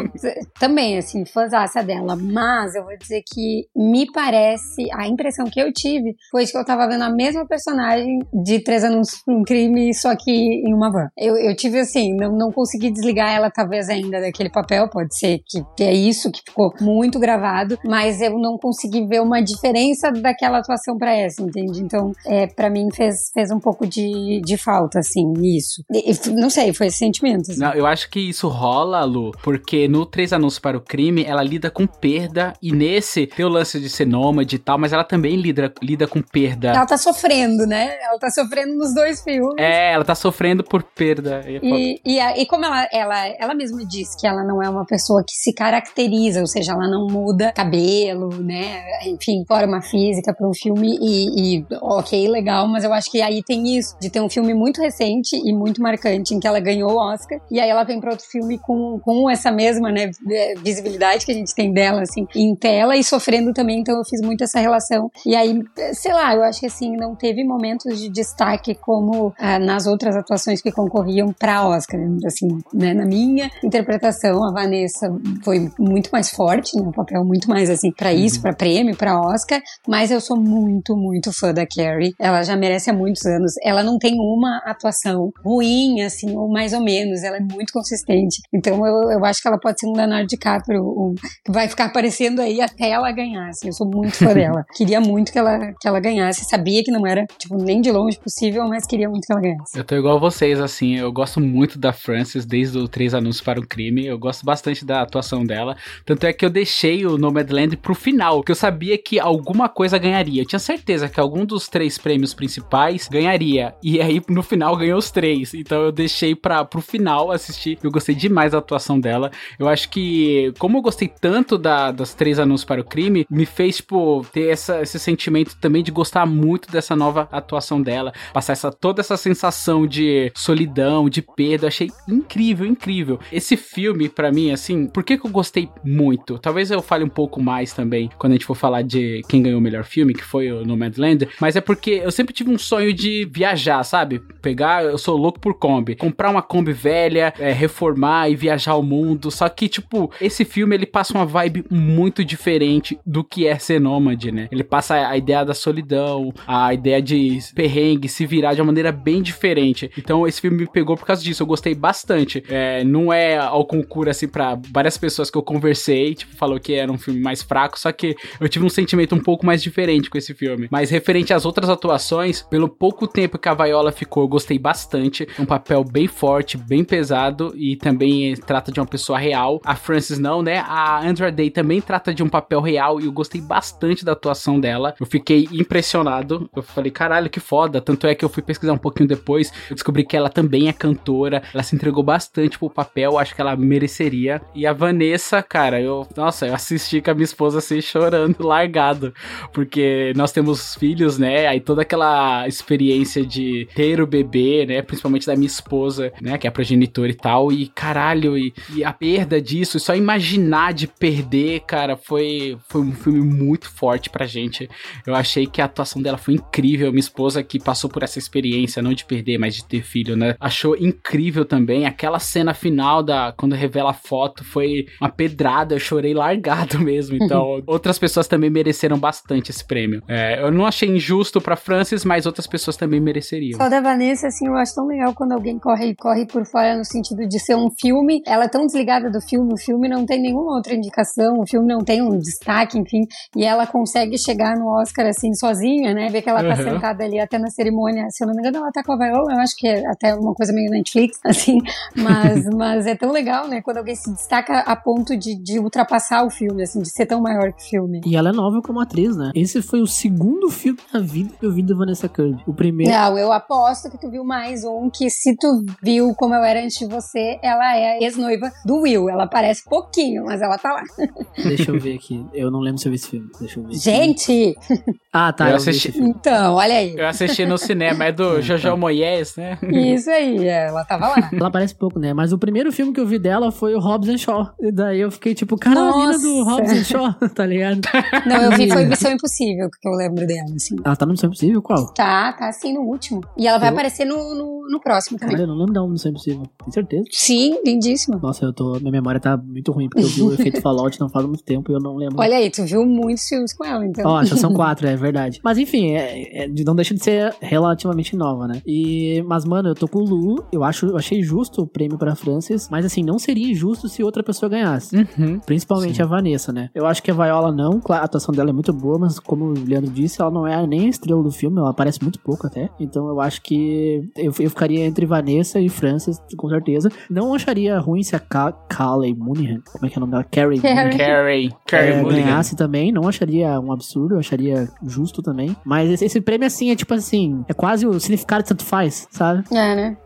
S3: também, assim, fãzaça dela, mas eu vou dizer que me parece, a impressão que eu tive foi de que eu tava vendo a mesma personagem de Três Anos por um Crime, só que em uma van. Eu, eu tive, assim, não, não consegui desligar ela talvez ainda daquele papel, pode ser que é isso que ficou muito gravado, mas eu não consegui ver uma diferença daquela atuação pra essa, entende? Então, é, para mim fez, fez um pouco de, de falta, assim, isso. E não sei, foi esse sentimento. assim.
S4: Não, eu acho que isso rola, Lu, porque no Três Anúncios para o Crime, ela lida com perda, e nesse tem o lance de ser nômade e tal, mas ela também lida, lida com perda.
S3: Ela tá sofrendo, né? Ela tá sofrendo nos dois filmes.
S4: É, ela tá sofrendo por perda. E é.
S3: E, a- e como ela, ela, ela mesma disse que ela não é uma pessoa que se caracteriza, ou seja, ela não muda cabelo, né? Enfim, forma física para um filme e, e, ok, legal, mas eu acho que aí tem isso, de ter um filme muito recente e muito marcante em que ela ganhou o Oscar, e aí ela vem para outro filme com, com essa mesma, né, eh, visibilidade que a gente tem dela, assim, em tela e sofrendo também, então eu fiz muito essa relação. E aí, sei lá, eu acho que assim, não teve momentos de destaque como ah, nas outras atuações que concorriam para Oscar. Assim, né, na minha interpretação, a Vanessa foi muito mais forte, né, um papel muito mais assim para isso, para prêmio, para Oscar, mas eu sou muito, muito fã da Carrie. Ela já merece há muitos anos. Ela não tem uma atuação ruim, assim, ou mais ou menos. Ela é muito consistente. Então eu, eu acho que ela pode ser um Leonardo DiCaprio, um, que vai ficar aparecendo aí até ela ganhar. Assim. eu sou muito fã dela. [laughs] Queria muito que ela, que ela ganhasse. Sabia que não era, tipo, nem de longe possível, mas queria muito que ela ganhasse.
S4: Eu tô igual vocês, assim, eu gosto muito da Frances desde o Três Anúncios para o Crime, eu gosto bastante da atuação dela, tanto é que eu deixei o Nomadland pro final, porque eu sabia que alguma coisa ganharia, eu tinha certeza que algum dos três prêmios principais ganharia, e aí no final ganhou os três, então eu deixei pra, pro final assistir, eu gostei demais da atuação dela, eu acho que, como eu gostei tanto da, das Três Anúncios para o Crime, me fez, tipo, ter essa, esse sentimento também de gostar muito dessa nova atuação dela, passar essa, toda essa sensação de solidão, de perda, achei incrível, incrível. Esse filme, para mim, assim, por que, que eu gostei muito? Talvez eu fale um pouco mais também quando a gente for falar de quem ganhou o melhor filme, que foi o Nomadland, mas é porque eu sempre tive um sonho de viajar, sabe? Pegar, eu sou louco por Kombi, comprar uma Kombi velha, é, reformar e viajar ao mundo, só que, tipo, esse filme ele passa uma vibe muito diferente do que é ser nômade, né? Ele passa a ideia da solidão, a ideia de perrengue, se virar de uma maneira bem diferente. Então esse filme me pegou por causa disso, eu gostei bastante. É, não é ao concurso, assim, pra várias pessoas que eu conversei, tipo, falou que era um filme mais fraco, só que eu tive um sentimento um pouco mais diferente com esse filme. Mas referente às outras atuações, pelo pouco tempo que a Viola ficou, eu gostei bastante. Um papel bem forte, bem pesado e também trata de uma pessoa real. A Frances não, né? A Andra Day também trata de um papel real e eu gostei bastante da atuação dela. Eu fiquei impressionado. Eu falei, caralho, que foda. Tanto é que eu fui pesquisar um pouquinho depois, eu descobri que ela também é cantora. Ela se entregou bastante pro papel, acho que ela mereceria. E a Vanessa, cara, eu, nossa, eu assisti com a minha esposa assim chorando, [laughs] largado, porque nós temos filhos, né? Aí toda aquela experiência de ter o bebê, né, principalmente da minha esposa, né, que é a progenitora e tal, e caralho, e, e a perda disso, só imaginar de perder, cara, foi foi um filme muito forte pra gente. Eu achei que a atuação dela foi incrível, minha esposa que passou por essa experiência, não de perder, mas de ter filho, né? Achou incrível também. Aquela cena final da quando revela a foto foi uma pedrada, eu chorei largado [laughs] mesmo. Então, [laughs] outras pessoas também mereceram bastante esse prêmio. É, eu não achei injusto pra Francis, mas outras pessoas também mereceriam.
S3: Só da Vanessa, assim, eu acho tão legal quando alguém corre corre por fora no sentido de ser um filme. Ela é tão desligada do filme, o filme não tem nenhuma outra indicação, o filme não tem um destaque, enfim, e ela consegue chegar no Oscar assim sozinha, né? Ver que ela tá
S4: Uhum.
S3: sentada ali até na cerimônia. Se eu não me engano, ela tá com a Viola, eu acho que é até uma coisa meio Netflix, [laughs] assim, mas, [laughs] mas é tão legal, né? Quando alguém se destaca a ponto de, de ultrapassar o filme, assim, de ser tão maior que o filme.
S2: E ela é nova como atriz, né? Esse foi o segundo filme da vida que eu vi da Vanessa Kirby. O primeiro.
S3: Não, eu aposto que tu viu mais um que se tu viu como eu era antes de você, ela é ex-noiva do Will. Ela parece pouquinho, mas ela tá lá. [laughs]
S2: Deixa eu ver aqui. Eu não lembro se eu vi esse filme. Deixa eu ver.
S3: Gente! [laughs]
S2: Ah, tá.
S4: Eu
S2: Eu,
S4: assisti-.
S3: Então, olha aí.
S4: Eu assisti no cinema, é do [laughs] Jojo Moyes, né?
S3: Isso aí, ela tava lá.
S2: Ela parece pouco, né? Mas o primeiro filme que eu vi dela foi o Hobbs and Shaw. E daí eu fiquei tipo, cara, a mina do. Hobbs and Shaw, [laughs] tá ligado?
S3: Não, eu vi foi Missão Impossível, que eu lembro dela, assim.
S2: Ela tá no Missão Impossível? Qual?
S3: Tá, tá assim no último. E ela vai
S2: Eu-
S3: aparecer no, no, no próximo também.
S2: Cara, eu não lembro da Missão Impossível. Tem certeza?
S3: Sim, lindíssimo.
S2: Nossa, eu tô. Minha memória tá muito ruim, porque eu vi o efeito Fallout não faz muito tempo e eu não lembro.
S3: Olha aí, tu viu muitos filmes com ela, então.
S2: Ó, já são [laughs] quatro, é verdade. Mas enfim, é, é- não deixa de ser relativamente nova, né? E, mas, mano, eu tô com o Lu. Eu, acho, eu achei justo o prêmio pra Francis. Mas, assim, não seria injusto se outra pessoa ganhasse.
S4: Uhum.
S2: Principalmente a Vanessa, né? Eu acho que a Viola não. Claro, a atuação dela é muito boa, mas como o Leandro disse, ela não é nem a estrela do filme. Ela aparece muito pouco até. Então eu acho que eu, eu ficaria entre Vanessa e Francis, com certeza. Não acharia ruim se a Ka Callie Mooneyhan, como é que é o nome dela? Carrie.
S3: Carrie.
S4: Carrie. Carrie
S2: é, ganhasse também, não acharia um absurdo, eu acharia justo também. Mas esse, esse prêmio, assim, é tipo assim, é quase o significado de tanto faz, sabe?
S3: É, né?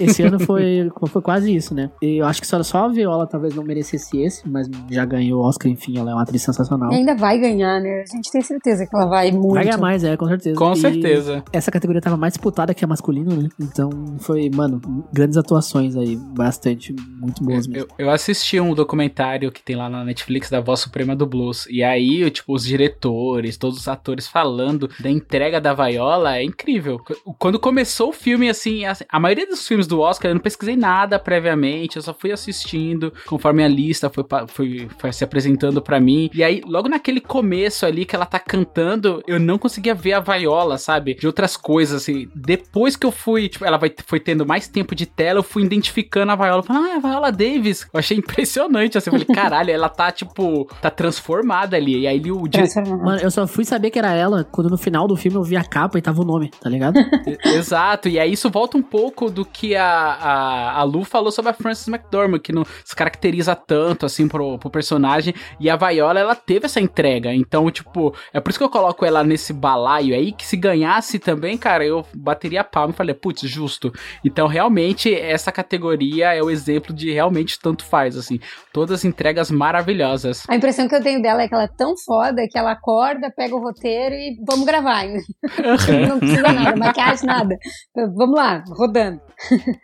S2: Esse ano foi, foi quase isso, né? E eu acho que só, só a Viola talvez não merecesse esse, mas já ganhou o Oscar, enfim, ela é uma atriz sensacional.
S3: E ainda vai ganhar, né? A gente tem certeza que ela vai muito.
S2: Vai ganhar mais, é, com certeza.
S4: Com
S2: E
S4: certeza.
S2: Essa categoria tava mais disputada que a masculina, né? Então foi, mano, grandes atuações aí, bastante, muito boas mesmo.
S4: Eu, eu assisti um documentário que tem lá na Netflix da Voz Suprema do Blues. E aí, eu, tipo, os diretores, todos os atores falando da entrega da Viola é incrível. Qu- Quando começou o filme, assim, a, maioria dos filmes do Oscar eu não pesquisei nada previamente, eu só fui assistindo conforme a lista foi, foi, foi se apresentando pra mim. E aí, logo naquele começo ali que ela tá cantando, eu não conseguia ver a Viola, sabe? De outras coisas, assim. Depois que eu fui, tipo, ela vai, foi tendo mais tempo de tela, eu fui identificando a Viola. Falei, ah, é a Viola Davis. Eu achei impressionante, assim. Eu falei, caralho, ela tá, tipo, tá transformada ali. E aí ele, o dire...
S3: Transformar.
S2: Mano, eu só fui saber que era ela quando no final do filme eu vi a capa e tava o nome, tá ligado? [laughs]
S4: Exato, e aí isso volta um pouco do que a, a, a Lu falou sobre a Frances McDormand, que não se caracteriza tanto, assim, pro, pro personagem, e a Viola, ela teve essa entrega, então, tipo, é por isso que eu coloco ela nesse balaio aí, que se ganhasse também, cara, eu bateria a palma e falei, putz, justo. Então, realmente, essa categoria é o exemplo de realmente tanto faz, assim, todas entregas maravilhosas.
S3: A impressão que eu tenho dela é que ela é tão foda que ela acorda, pega o roteiro e vamos gravar. [laughs] Não precisa nada, maquiagem, nada. Vamos lá, rodando.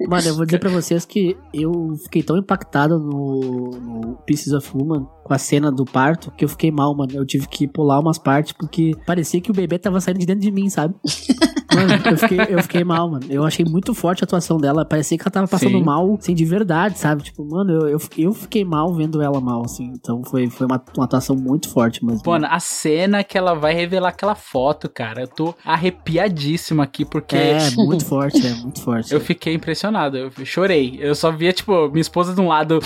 S2: Mano, eu vou dizer pra vocês que eu fiquei tão impactado no, no Pieces of Woman com a cena do parto que eu fiquei mal, mano. Eu tive que pular umas partes porque parecia que o bebê tava saindo de dentro de mim, sabe? [laughs] Mano, eu fiquei, eu fiquei mal, mano. Eu achei muito forte a atuação dela. Parecia que ela tava passando
S4: Sim.
S2: mal, assim, de verdade, sabe? Tipo, mano, eu, eu, eu fiquei mal vendo ela mal, assim. Então foi, foi uma, uma atuação muito forte, mas.
S4: Mano, a cena que ela vai revelar aquela foto, cara, eu tô arrepiadíssimo aqui, porque
S2: É, [laughs] muito forte, é, muito forte.
S4: eu fiquei impressionado, eu chorei. Eu só via, tipo, minha esposa de um lado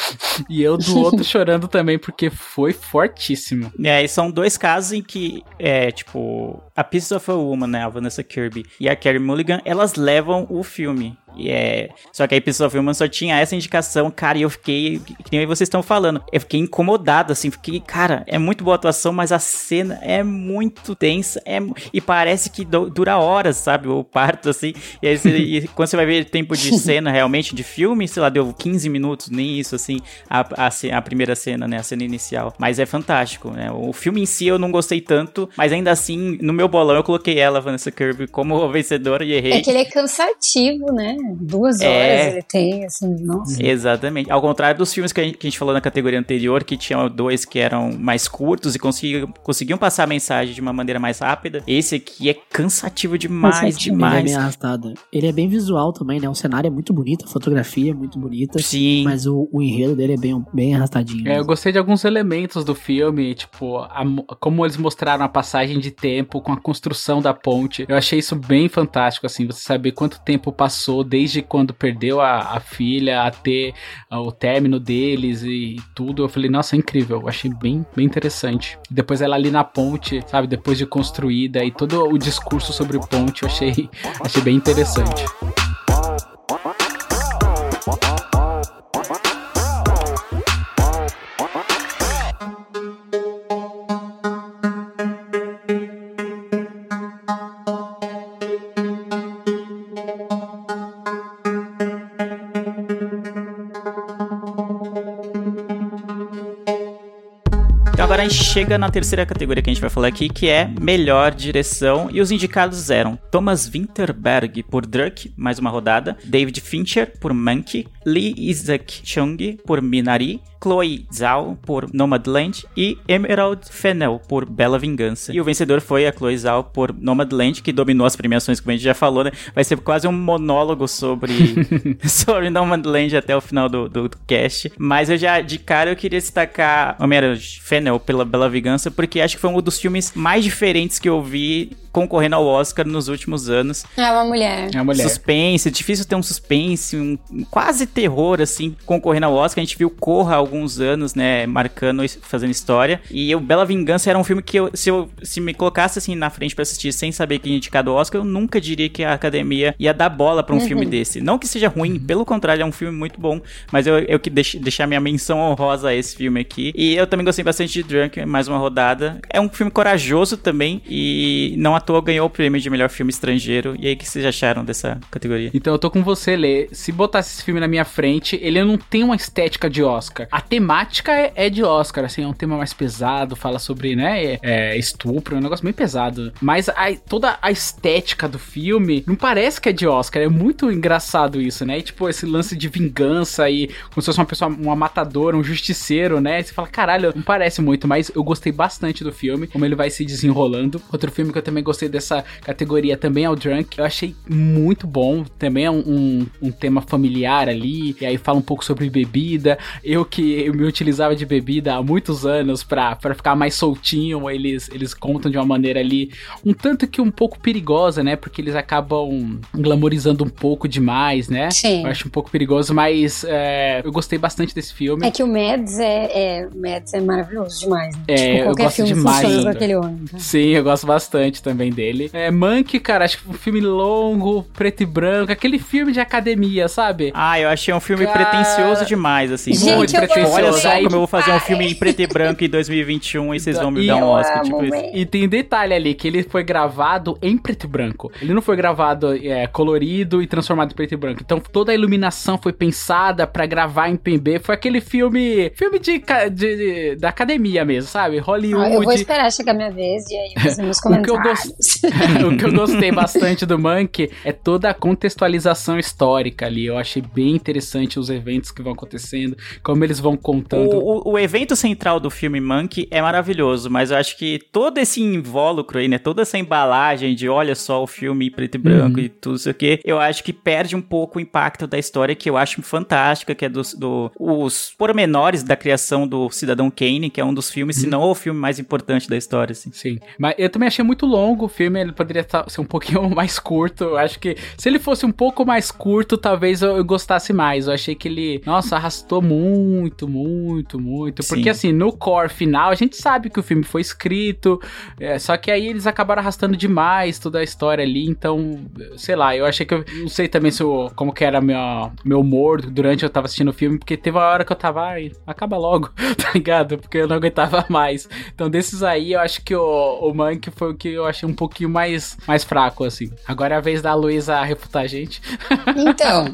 S4: e eu do outro [laughs] chorando também, porque foi fortíssimo.
S1: E aí são dois casos em que, é, tipo, a Pieces of a Woman, né, a Vanessa Kirby e a Carey Mulligan, elas levam o filme. E é, só que a Pieces Woman só tinha essa indicação, cara, e eu fiquei, que nem vocês estão falando, eu fiquei incomodado, assim, fiquei, cara, é muito boa a atuação, mas a cena é muito tensa, é, e parece que du- dura horas, sabe, o parto, assim, e aí você- e quando você vai ver tempo de [laughs] cena, realmente, de filme, sei lá, deu 15 minutos, nem isso, assim, a, a, a primeira cena, né, a cena inicial, mas é fantástico, né, o filme em si eu não gostei tanto, mas ainda assim, no meu bolão eu coloquei ela, Vanessa Kirby, como [laughs] vencedora e errei.
S3: É que ele é cansativo, né? Duas horas
S1: É.
S3: ele tem, assim, nossa.
S1: Exatamente. Ao contrário dos filmes que a gente, que a gente falou na categoria anterior, que tinham dois que eram mais curtos e conseguiam, conseguiam passar a mensagem de uma maneira mais rápida, esse aqui é cansativo demais,
S3: Cansativo.
S2: Ele é
S1: demais.
S2: bem arrastado. Ele é bem visual também, né? O cenário é muito bonito, a fotografia é muito bonita.
S1: Sim.
S2: Mas o, o enredo dele é bem, bem arrastadinho.
S4: É, eu gostei de alguns elementos do filme, tipo, a mo- como eles mostraram a passagem de tempo com a construção da ponte. Eu achei isso bem fantástico, assim, você saber quanto tempo passou desde quando perdeu a, a filha até ah, o término deles e tudo. Eu falei, nossa, é incrível. Eu achei bem, bem interessante. Depois ela ali na ponte, sabe, depois de construída e todo o discurso sobre ponte, eu achei, achei bem interessante.
S1: Agora a gente chega na terceira categoria que a gente vai falar aqui, que é melhor direção. E os indicados eram Thomas Winterberg por Druk, mais uma rodada, David Fincher por Monkey, Lee Isaac Chung por Minari, Chloe Zhao por Nomadland e Emerald Fennell por Bela Vingança. E o vencedor foi a Chloe Zhao por Nomadland, que dominou as premiações, como a gente já falou, né? Vai ser quase um monólogo sobre, [laughs] sobre Nomadland até o final do, do, do cast. Mas eu já, de cara, eu queria destacar Emerald Fennell pela Bela Vingança, porque acho que foi um dos filmes mais diferentes que eu vi concorrendo ao Oscar nos últimos anos.
S3: É uma mulher.
S4: É a mulher.
S1: Suspense, difícil ter um suspense, um um quase terror, assim, concorrendo ao Oscar. A gente viu Corra há alguns anos, né, marcando, fazendo história. E o Bela Vingança era um filme que eu, se eu se me colocasse assim na frente pra assistir sem saber quem ia indicado ao Oscar, eu nunca diria que a academia ia dar bola pra um filme desse. Não que seja ruim, pelo contrário, é um filme muito bom, mas eu, eu que deixe, deixar minha menção honrosa a esse filme aqui. E eu também gostei bastante de Drunk, mais uma rodada. É um filme corajoso também e não à toa ganhou o prêmio de melhor filme estrangeiro. E aí, o que vocês acharam dessa categoria?
S4: Então eu tô com você, Lê. Se botasse esse filme na minha frente, ele não tem uma estética de Oscar. A temática é, é de Oscar, assim, é um tema mais pesado, fala sobre, né, é, é, estupro, é um negócio bem pesado. Mas a- toda a estética do filme não parece que é de Oscar, é muito engraçado isso, né? E, tipo, esse lance de vingança e como se fosse uma pessoa, uma matadora, um justiceiro, né? E você fala, caralho, não parece muito, mas eu gostei bastante do filme, como ele vai se desenrolando. Outro filme que eu também gostei dessa categoria também é o Drunk. Eu achei muito bom. Também é um, um, um tema familiar ali. E aí fala um pouco sobre bebida. Eu que que me utilizava de bebida há muitos anos pra, pra ficar mais soltinho. Eles, eles contam de uma maneira ali um tanto que um pouco perigosa, né? Porque eles acabam glamorizando um pouco demais, né?
S3: Sim.
S4: Eu acho um pouco perigoso, mas é, eu gostei bastante desse filme.
S3: É que o Mads é, é, Mads é maravilhoso demais. Né?
S4: É,
S3: tipo,
S4: eu
S3: qualquer
S4: gosto
S3: filme
S4: demais.
S3: funciona com aquele homem. tá?
S4: Sim, eu gosto bastante também dele. É, Monkey, cara, acho que um filme longo, preto e branco, aquele filme de academia, sabe?
S1: Ah, eu achei um filme
S4: Cara-
S1: pretencioso demais, assim.
S3: Gente,
S4: Muito pretencioso.
S1: Olha só como eu vou fazer um filme em preto e branco em 2021 e vocês vão me
S4: E
S1: dar um Oscar, tipo isso.
S4: E tem detalhe ali, que ele foi gravado em preto e branco. Ele não foi gravado é, colorido e transformado em preto e branco. Então toda a iluminação foi pensada pra gravar em PB. Foi aquele filme. Filme de, de- de- da academia mesmo, sabe? Hollywood.
S3: Ah, eu vou esperar chegar a minha vez e aí fazer meus [laughs]
S4: O que eu
S3: comentários. [laughs]
S4: o que eu gostei bastante do Monkey é toda a contextualização histórica ali. Eu achei bem interessante os eventos que vão acontecendo, como eles vão contando.
S1: O, o- o evento central do filme Monkey é maravilhoso, mas eu acho que todo esse invólucro aí, né? Toda essa embalagem de olha só o filme preto e branco
S4: Uhum.
S1: e tudo isso aqui, eu acho que perde um pouco o impacto da história que eu acho fantástica, que é dos do, os pormenores da criação do Cidadão Kane, que é um dos filmes, se não o filme mais importante da história, assim.
S4: Sim, mas eu também achei muito longo o filme, ele poderia ser um pouquinho [laughs] mais curto. Eu acho que se ele fosse um pouco mais curto, talvez eu, eu gostasse mais. Eu achei que ele, nossa, arrastou muito, muito, muito. Porque
S1: Sim.
S4: assim, no core final, a gente sabe que o filme foi escrito, é, só que aí eles acabaram arrastando demais toda a história ali. Então, sei lá, eu achei que eu não sei também se eu, como que era meu, meu humor durante eu tava assistindo o filme, porque teve uma hora que eu tava, ai, acaba logo, [laughs] tá ligado? Porque eu não aguentava mais. Então, desses aí, eu acho que o, o Monkey foi o que eu achei um pouquinho mais, mais fraco, assim. Agora é a vez da Luísa refutar a gente. [laughs]
S3: Então,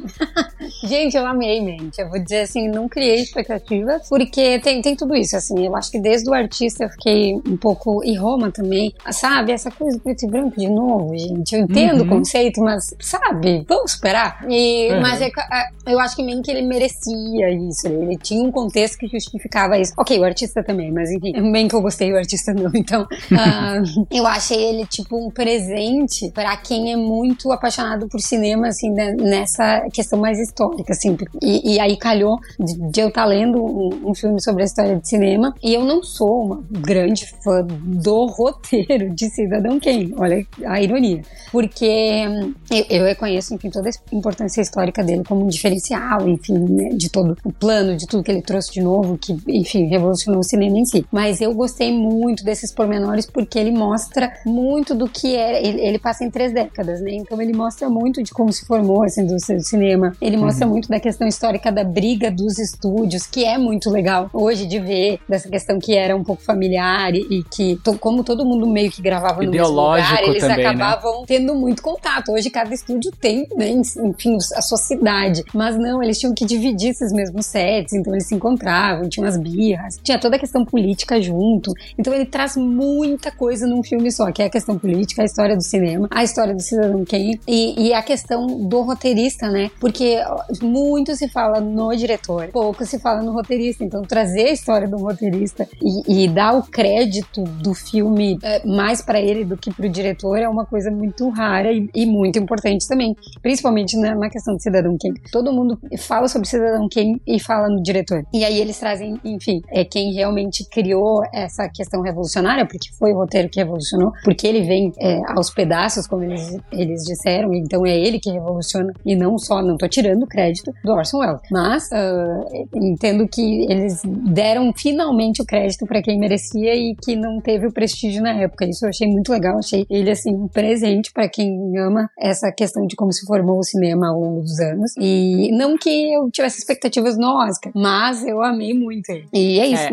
S3: gente, eu amei, mente. Eu vou dizer assim, não criei expectativa, porque tem, tem tudo isso, assim. Eu acho que desde o artista eu fiquei um pouco. E Roma também, sabe? Essa coisa do preto e branco de novo, gente. Eu entendo
S4: Uhum.
S3: o conceito, mas, sabe? Vamos esperar. E,
S4: Uhum.
S3: Mas é ah, eu acho que meio que ele merecia isso. Ele tinha um contexto que justificava isso. Ok, o artista também, mas enfim, bem que eu gostei, o artista não. Então, [laughs] ah, eu achei ele, tipo, um presente pra quem é muito apaixonado por cinema, assim, né, nessa questão mais histórica, assim. E, e aí calhou de, de eu estar lendo um, um filme sobre a história de cinema. E eu não sou uma grande fã do roteiro de Cidadão Kane. Olha a ironia. Porque hum, eu, eu reconheço, enfim, toda a importância histórica dele como um diferencial, enfim, né, de todo o plano, de tudo que ele trouxe de novo, que, enfim, revolucionou o cinema em si. Mas eu gostei muito desses pormenores porque ele mostra muito do que é. Ele, ele passa em três décadas, né? Então ele mostra muito de como se formou essa indústria do cinema. Ele mostra muito da questão histórica da briga dos estúdios, que é muito legal hoje de ver, dessa questão que era um pouco familiar e, e que, to- como todo mundo meio que gravava no mesmo lugar, eles
S4: também, né?
S3: acabavam tendo muito contato. Hoje cada estúdio tem, né, enfim, a sua cidade. Mas não, eles tinham que dividir esses mesmos sets, então eles se encontravam, tinham as birras, tinha toda a questão política junto. Então ele traz muita coisa num filme só, que é a questão política, a história do cinema, a história do Cidadão Kane e, e a questão do roteirista, né? Porque muito se fala no diretor, pouco se fala no roteirista. Então trazer a história do roteirista e, e dar o crédito do filme é, mais pra ele do que pro diretor é uma coisa muito rara e, e muito importante também, principalmente na, na questão do Cidadão Kane. Todo mundo fala sobre Cidadão Kane e fala no diretor. E aí eles trazem, enfim, é quem realmente criou essa questão revolucionária, porque foi o roteiro que revolucionou, porque ele vem é, aos pedaços, como eles, eles disseram, então é ele que revoluciona e não só, não tô tirando o crédito do Orson Welles, mas ah, entendo que eles deram finalmente o crédito pra quem merecia e que não teve o prestígio na época. Isso eu achei muito legal, achei ele assim um presente pra quem ama essa questão de como se formou o cinema ao longo dos anos. E não que eu tivesse expectativas no Oscar, mas eu amei muito ele. E é isso.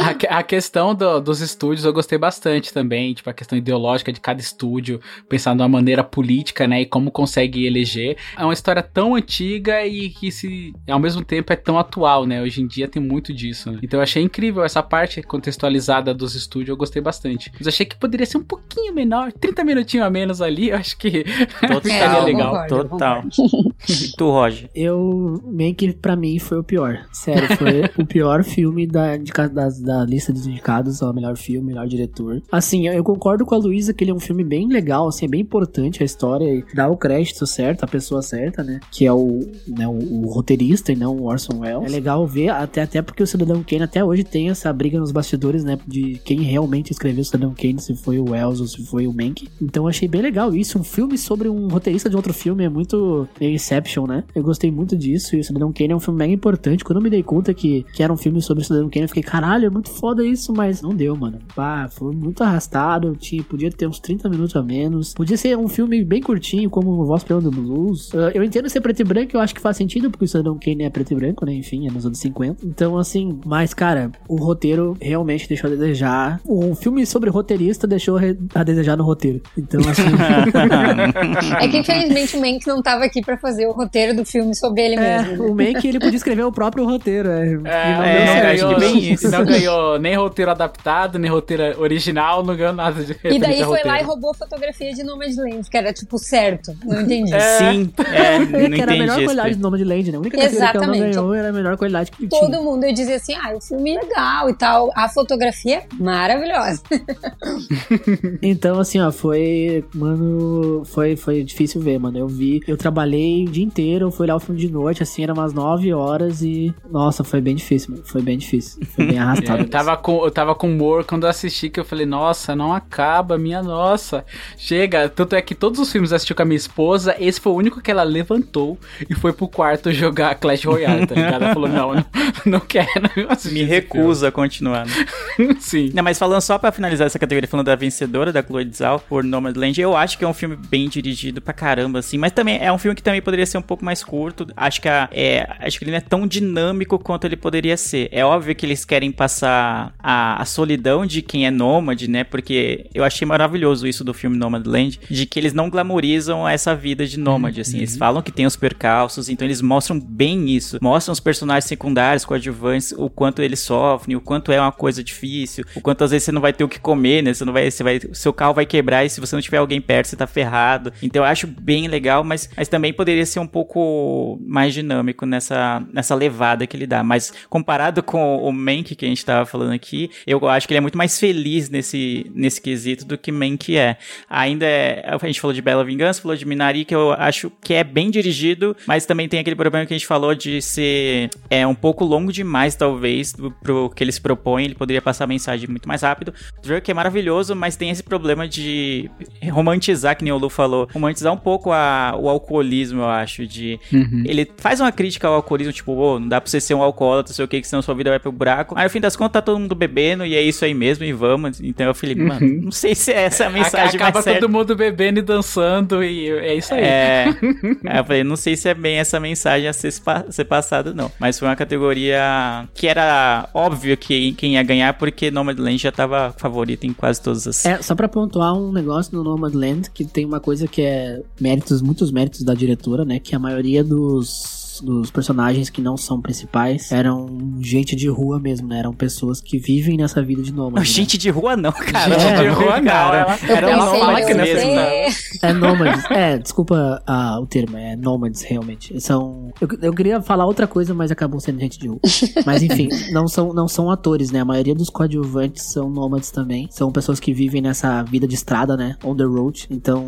S4: A, que- a questão do- dos estúdios eu gostei bastante também, tipo, a questão ideológica de cada estúdio, pensar de uma maneira política, né, e como consegue eleger. É uma história tão antiga e que se, ao mesmo tempo é tão atual, né, hoje em dia tem muito disso, né? Então eu achei incrível essa parte contextualizada dos estúdios, eu gostei bastante. Mas achei que poderia ser um pouquinho menor, 30 minutinhos a menos ali, eu acho que [laughs]
S1: Total,
S4: legal.
S3: concordo,
S1: total.
S3: concordo.
S1: E tu, Roger?
S2: Eu, Mank pra mim foi o pior. Sério, foi o pior filme da, das- da lista dos indicados ao melhor filme, melhor diretor. Assim, eu, eu concordo com a Luísa que ele é um filme bem legal, assim, é bem importante a história e dá o crédito certo, a pessoa certa, né? Que é o, né, o, o roteirista e não o Orson Welles. É legal ver, até, até porque o Cidadão Kane até hoje tem essa briga nos bastidores, né? De quem realmente escreveu o Cidadão Kane, se foi o Wells ou se foi o Mank. Então achei bem legal isso. Um filme sobre um roteirista de outro filme é muito meio Inception, né? Eu gostei muito disso. E o Cidadão Kane é um filme mega importante. Quando eu me dei conta que, que era um filme sobre o Cidadão Kane, eu fiquei, caralho, é muito foda isso, mas não deu, mano. Pá, foi muito arrastado. Tinha, podia ter uns 30 minutos a menos. Podia ser um filme bem curtinho, como Voz Pelo Blues. Ah, eu entendo ser preto e branco, eu acho que faz sentido, porque o Cidadão Kane é preto e branco, né? Enfim, é nos anos 50. Então, assim, mas, cara, o roteiro realmente deixou a desejar. Um filme sobre roteirista deixou a desejar no roteiro. Então, assim. [laughs]
S3: É que infelizmente o Mank não tava aqui pra fazer o roteiro do filme sobre ele
S2: É,
S3: mesmo. né?
S2: o Mank ele podia escrever o próprio roteiro. É, não
S4: É, não
S1: acho
S4: ganhou,
S1: que bem isso.
S4: não [laughs] ganhou nem roteiro adaptado, nem roteiro original, não ganhou nada de
S3: E daí foi lá e roubou a fotografia de Nomadland, que era tipo certo. Não entendi.
S1: Sim, é, [laughs] não
S2: que era a
S1: entendi
S2: melhor
S1: esse
S2: qualidade do nome de Land, né? A única categoria que ela
S3: Exatamente.
S2: ganhou era a melhor qualidade que
S3: Todo
S2: tinha.
S3: mundo ia dizer assim: ah, o filme é legal e tal. A fotografia maravilhosa. [laughs]
S2: Então, assim, ó, foi. Mano, foi, foi difícil ver, mano. Eu vi, eu trabalhei o dia inteiro, fui olhar o filme de noite, assim, era umas 9 horas e. Nossa, foi bem difícil, mano. Foi bem difícil. Foi bem [laughs] arrastado.
S4: É, Eu tava, com, eu tava com humor quando eu assisti, que eu falei, nossa, não acaba, minha nossa. Chega, tanto é que todos os filmes eu assisti com a minha esposa, esse foi o único que ela levantou e foi pro quarto [laughs] jogar Clash Royale, tá ligado? Ela falou, não, não, não quero
S1: Me
S4: esse
S1: recuso a continuar. né?
S4: filme." [laughs] Sim.
S1: Não, mas falando só pra finalizar essa categoria, falando da vencedora da Chloe Zhao por Nomadland, eu acho que é um filme bem dirigido pra caramba, assim, mas também é um filme que também poderia ser um pouco mais curto. Acho que, a- é, acho que ele não é tão dinâmico quanto ele poderia ser. É óbvio que eles querem passar a, a solidão de quem é nômade, né? Porque eu achei maravilhoso isso do filme Nomadland, de que eles não glamorizam essa vida de nômade, assim. Eles falam que tem os percalços, então eles mostram bem isso. Mostram os personagens secundários, coadjuvantes, o quanto eles sofrem, o quanto é uma coisa difícil, o quanto às vezes você não vai ter o que comer, né? Você não vai, você vai, seu carro vai quebrar e se você não tiver alguém perto, você tá ferrado. Então eu acho bem legal, mas, mas também poderia ser um pouco mais dinâmico nessa, nessa levada que ele dá. Mas comparado com o Mank que a gente tava falando aqui, eu acho que ele é muito mais feliz nesse, nesse quesito do que Mank é. Ainda é, a gente falou de Bela Vingança, falou de Minari, que eu acho que é bem dirigido, mas também tem aquele problema que a gente falou de ser é um pouco longo demais, talvez, do, pro que eles propõem. Ele poderia passar a mensagem muito mais rápido. Drunk é maravilhoso, mas tem esse problema de romantizar, que nem o Lu falou, romantizar um pouco a, o alcoolismo, eu acho. De ele faz uma crítica ao alcoolismo, tipo, ô, não dá pra você ser um alcoólatra, não sei o que, que senão sua vida vai pro buraco. Aí no fim das contas tá todo mundo bebendo e é isso aí mesmo e vamos. Então eu falei, mano, não sei se é essa a mensagem
S4: Acaba
S1: mais certa.
S4: todo mundo bebendo e dançando e é isso aí.
S1: É. [laughs] Aí eu falei, não sei se é bem essa mensagem a ser, ser passada, não. Mas foi uma categoria que era óbvio que quem ia ganhar, porque Nomadland já tava favorito em quase todas as.
S2: É, só pra pontuar um negócio no Nomadland, que tem uma coisa que é méritos, muitos méritos da diretora, né? Que a maioria dos, dos personagens que não são principais eram gente de rua mesmo, né? Eram pessoas que vivem nessa vida de nômade.
S1: Não,
S2: né?
S1: gente de rua não, cara.
S2: Gente
S4: de rua
S3: Eu
S1: Era
S3: pensei,
S1: um
S3: meu
S1: nômade mesmo, né?
S2: É nômades. É, desculpa ah, o termo, é nômades realmente. São. Eu, eu queria falar outra coisa, mas acabou sendo gente de rua. [laughs] Mas enfim, não são, não são atores, né? A maioria dos coadjuvantes são nômades também. São pessoas que vivem nessa vida de estrada, né? On the road. Então,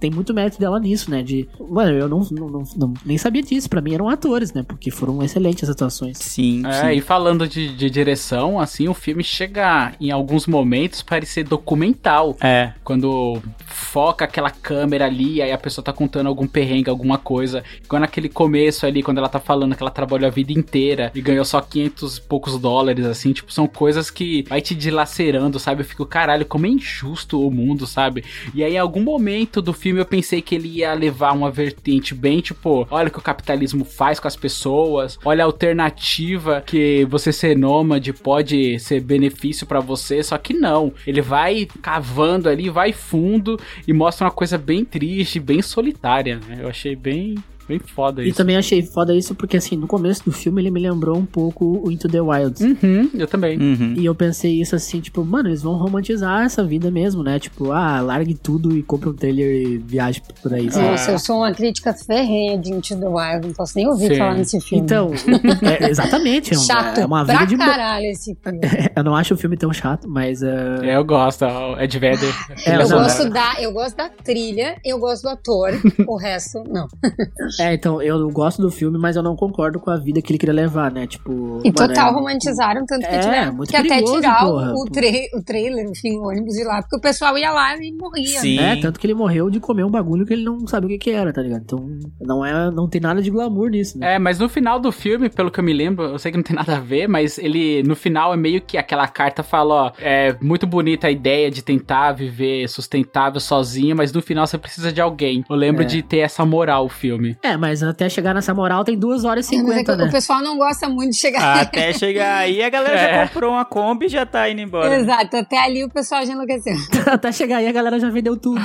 S2: tem muito mérito dela nisso, né? De. Mano, eu não, não, não- não- nem sabia disso. Pra mim eram atores, né? Porque foram excelentes as atuações.
S1: Sim,
S4: É,
S1: sim.
S4: e falando de, de direção, assim, o filme chega em alguns momentos parecer documental.
S1: É.
S4: Quando foca aquela câmera ali, aí a pessoa tá contando algum perrengue, alguma coisa. Igual naquele começo ali, quando ela tá falando que ela trabalhou a vida inteira e ganhou só 500 e poucos dólares, assim, tipo, são coisas que vai te dilacerando, sabe? Eu fico, caralho, como é injusto o mundo, sabe? E aí, em algum momento do filme, eu pensei que ele ia levar uma vertente bem, tipo, olha que o capitalismo faz com as pessoas, olha a alternativa que você ser nômade pode ser benefício pra você, só que não. Ele vai cavando ali, vai fundo e mostra uma coisa bem triste, bem solitária, né? Eu achei bem Bem foda
S2: E
S4: isso.
S2: também achei foda isso porque, assim, no começo do filme ele me lembrou um pouco o Into the Wilds.
S4: Uhum, eu também.
S1: Uhum.
S2: E eu pensei isso assim, tipo, mano, eles vão romantizar essa vida mesmo, né? Tipo, ah, largue tudo e compre um trailer e viaje por aí.
S3: Nossa, eu sou uma crítica ferrenha de Into the Wild, não posso nem ouvir
S4: Sim.
S3: falar nesse filme.
S2: Então, [laughs] é, exatamente. É, um-
S3: chato
S2: é uma
S3: pra
S2: vida de. mo-
S3: caralho esse filme. [laughs]
S2: Eu não acho o filme tão chato, mas. é,
S4: É, Eu gosto, o Ed Vedder.
S2: É,
S3: Eu gosto, da, eu gosto da trilha, eu gosto do ator, o resto, não. [laughs]
S2: É, então, eu gosto do filme, mas eu não concordo com a vida que ele queria levar, né? Tipo.
S3: E total
S2: é-
S3: romantizaram, tanto que
S2: É,
S3: tiveram
S2: muito
S3: que até
S2: perigoso,
S3: tirar o-
S2: porra.
S3: o, tra- o trailer, enfim, o ônibus de lá, porque o pessoal ia lá e morria.
S1: Sim.
S2: É, tanto que ele morreu de comer um bagulho que ele não sabia o que, que era, tá ligado? Então, não, é, não tem nada de glamour nisso, né?
S4: É, mas no final do filme, pelo que eu me lembro, eu sei que não tem [laughs] nada a ver, mas ele, no final, é meio que aquela carta fala, ó, é muito bonita a ideia de tentar viver sustentável sozinho, mas no final você precisa de alguém. Eu lembro
S2: É.
S4: de ter essa moral o filme.
S2: É, mas até chegar nessa moral tem 2 horas e
S3: É, mas é que
S2: 50, né?
S3: o pessoal não gosta muito de chegar.
S1: Até [laughs] chegar aí, a galera
S4: É.
S1: já comprou uma Kombi e já tá indo embora.
S3: Exato, até ali o pessoal já enlouqueceu. [laughs]
S2: Até chegar aí a galera já vendeu tudo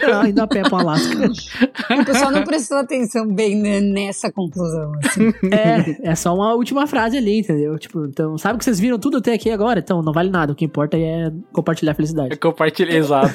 S2: tá [laughs] indo a pé pro Alasca.
S3: O pessoal não prestou atenção bem ne- nessa conclusão. Assim.
S2: É, é só uma última frase ali, entendeu? Tipo, então, sabe que vocês viram tudo até aqui agora? Então, não vale nada. O que importa é compartilhar a felicidade.
S4: compartilhei, exato.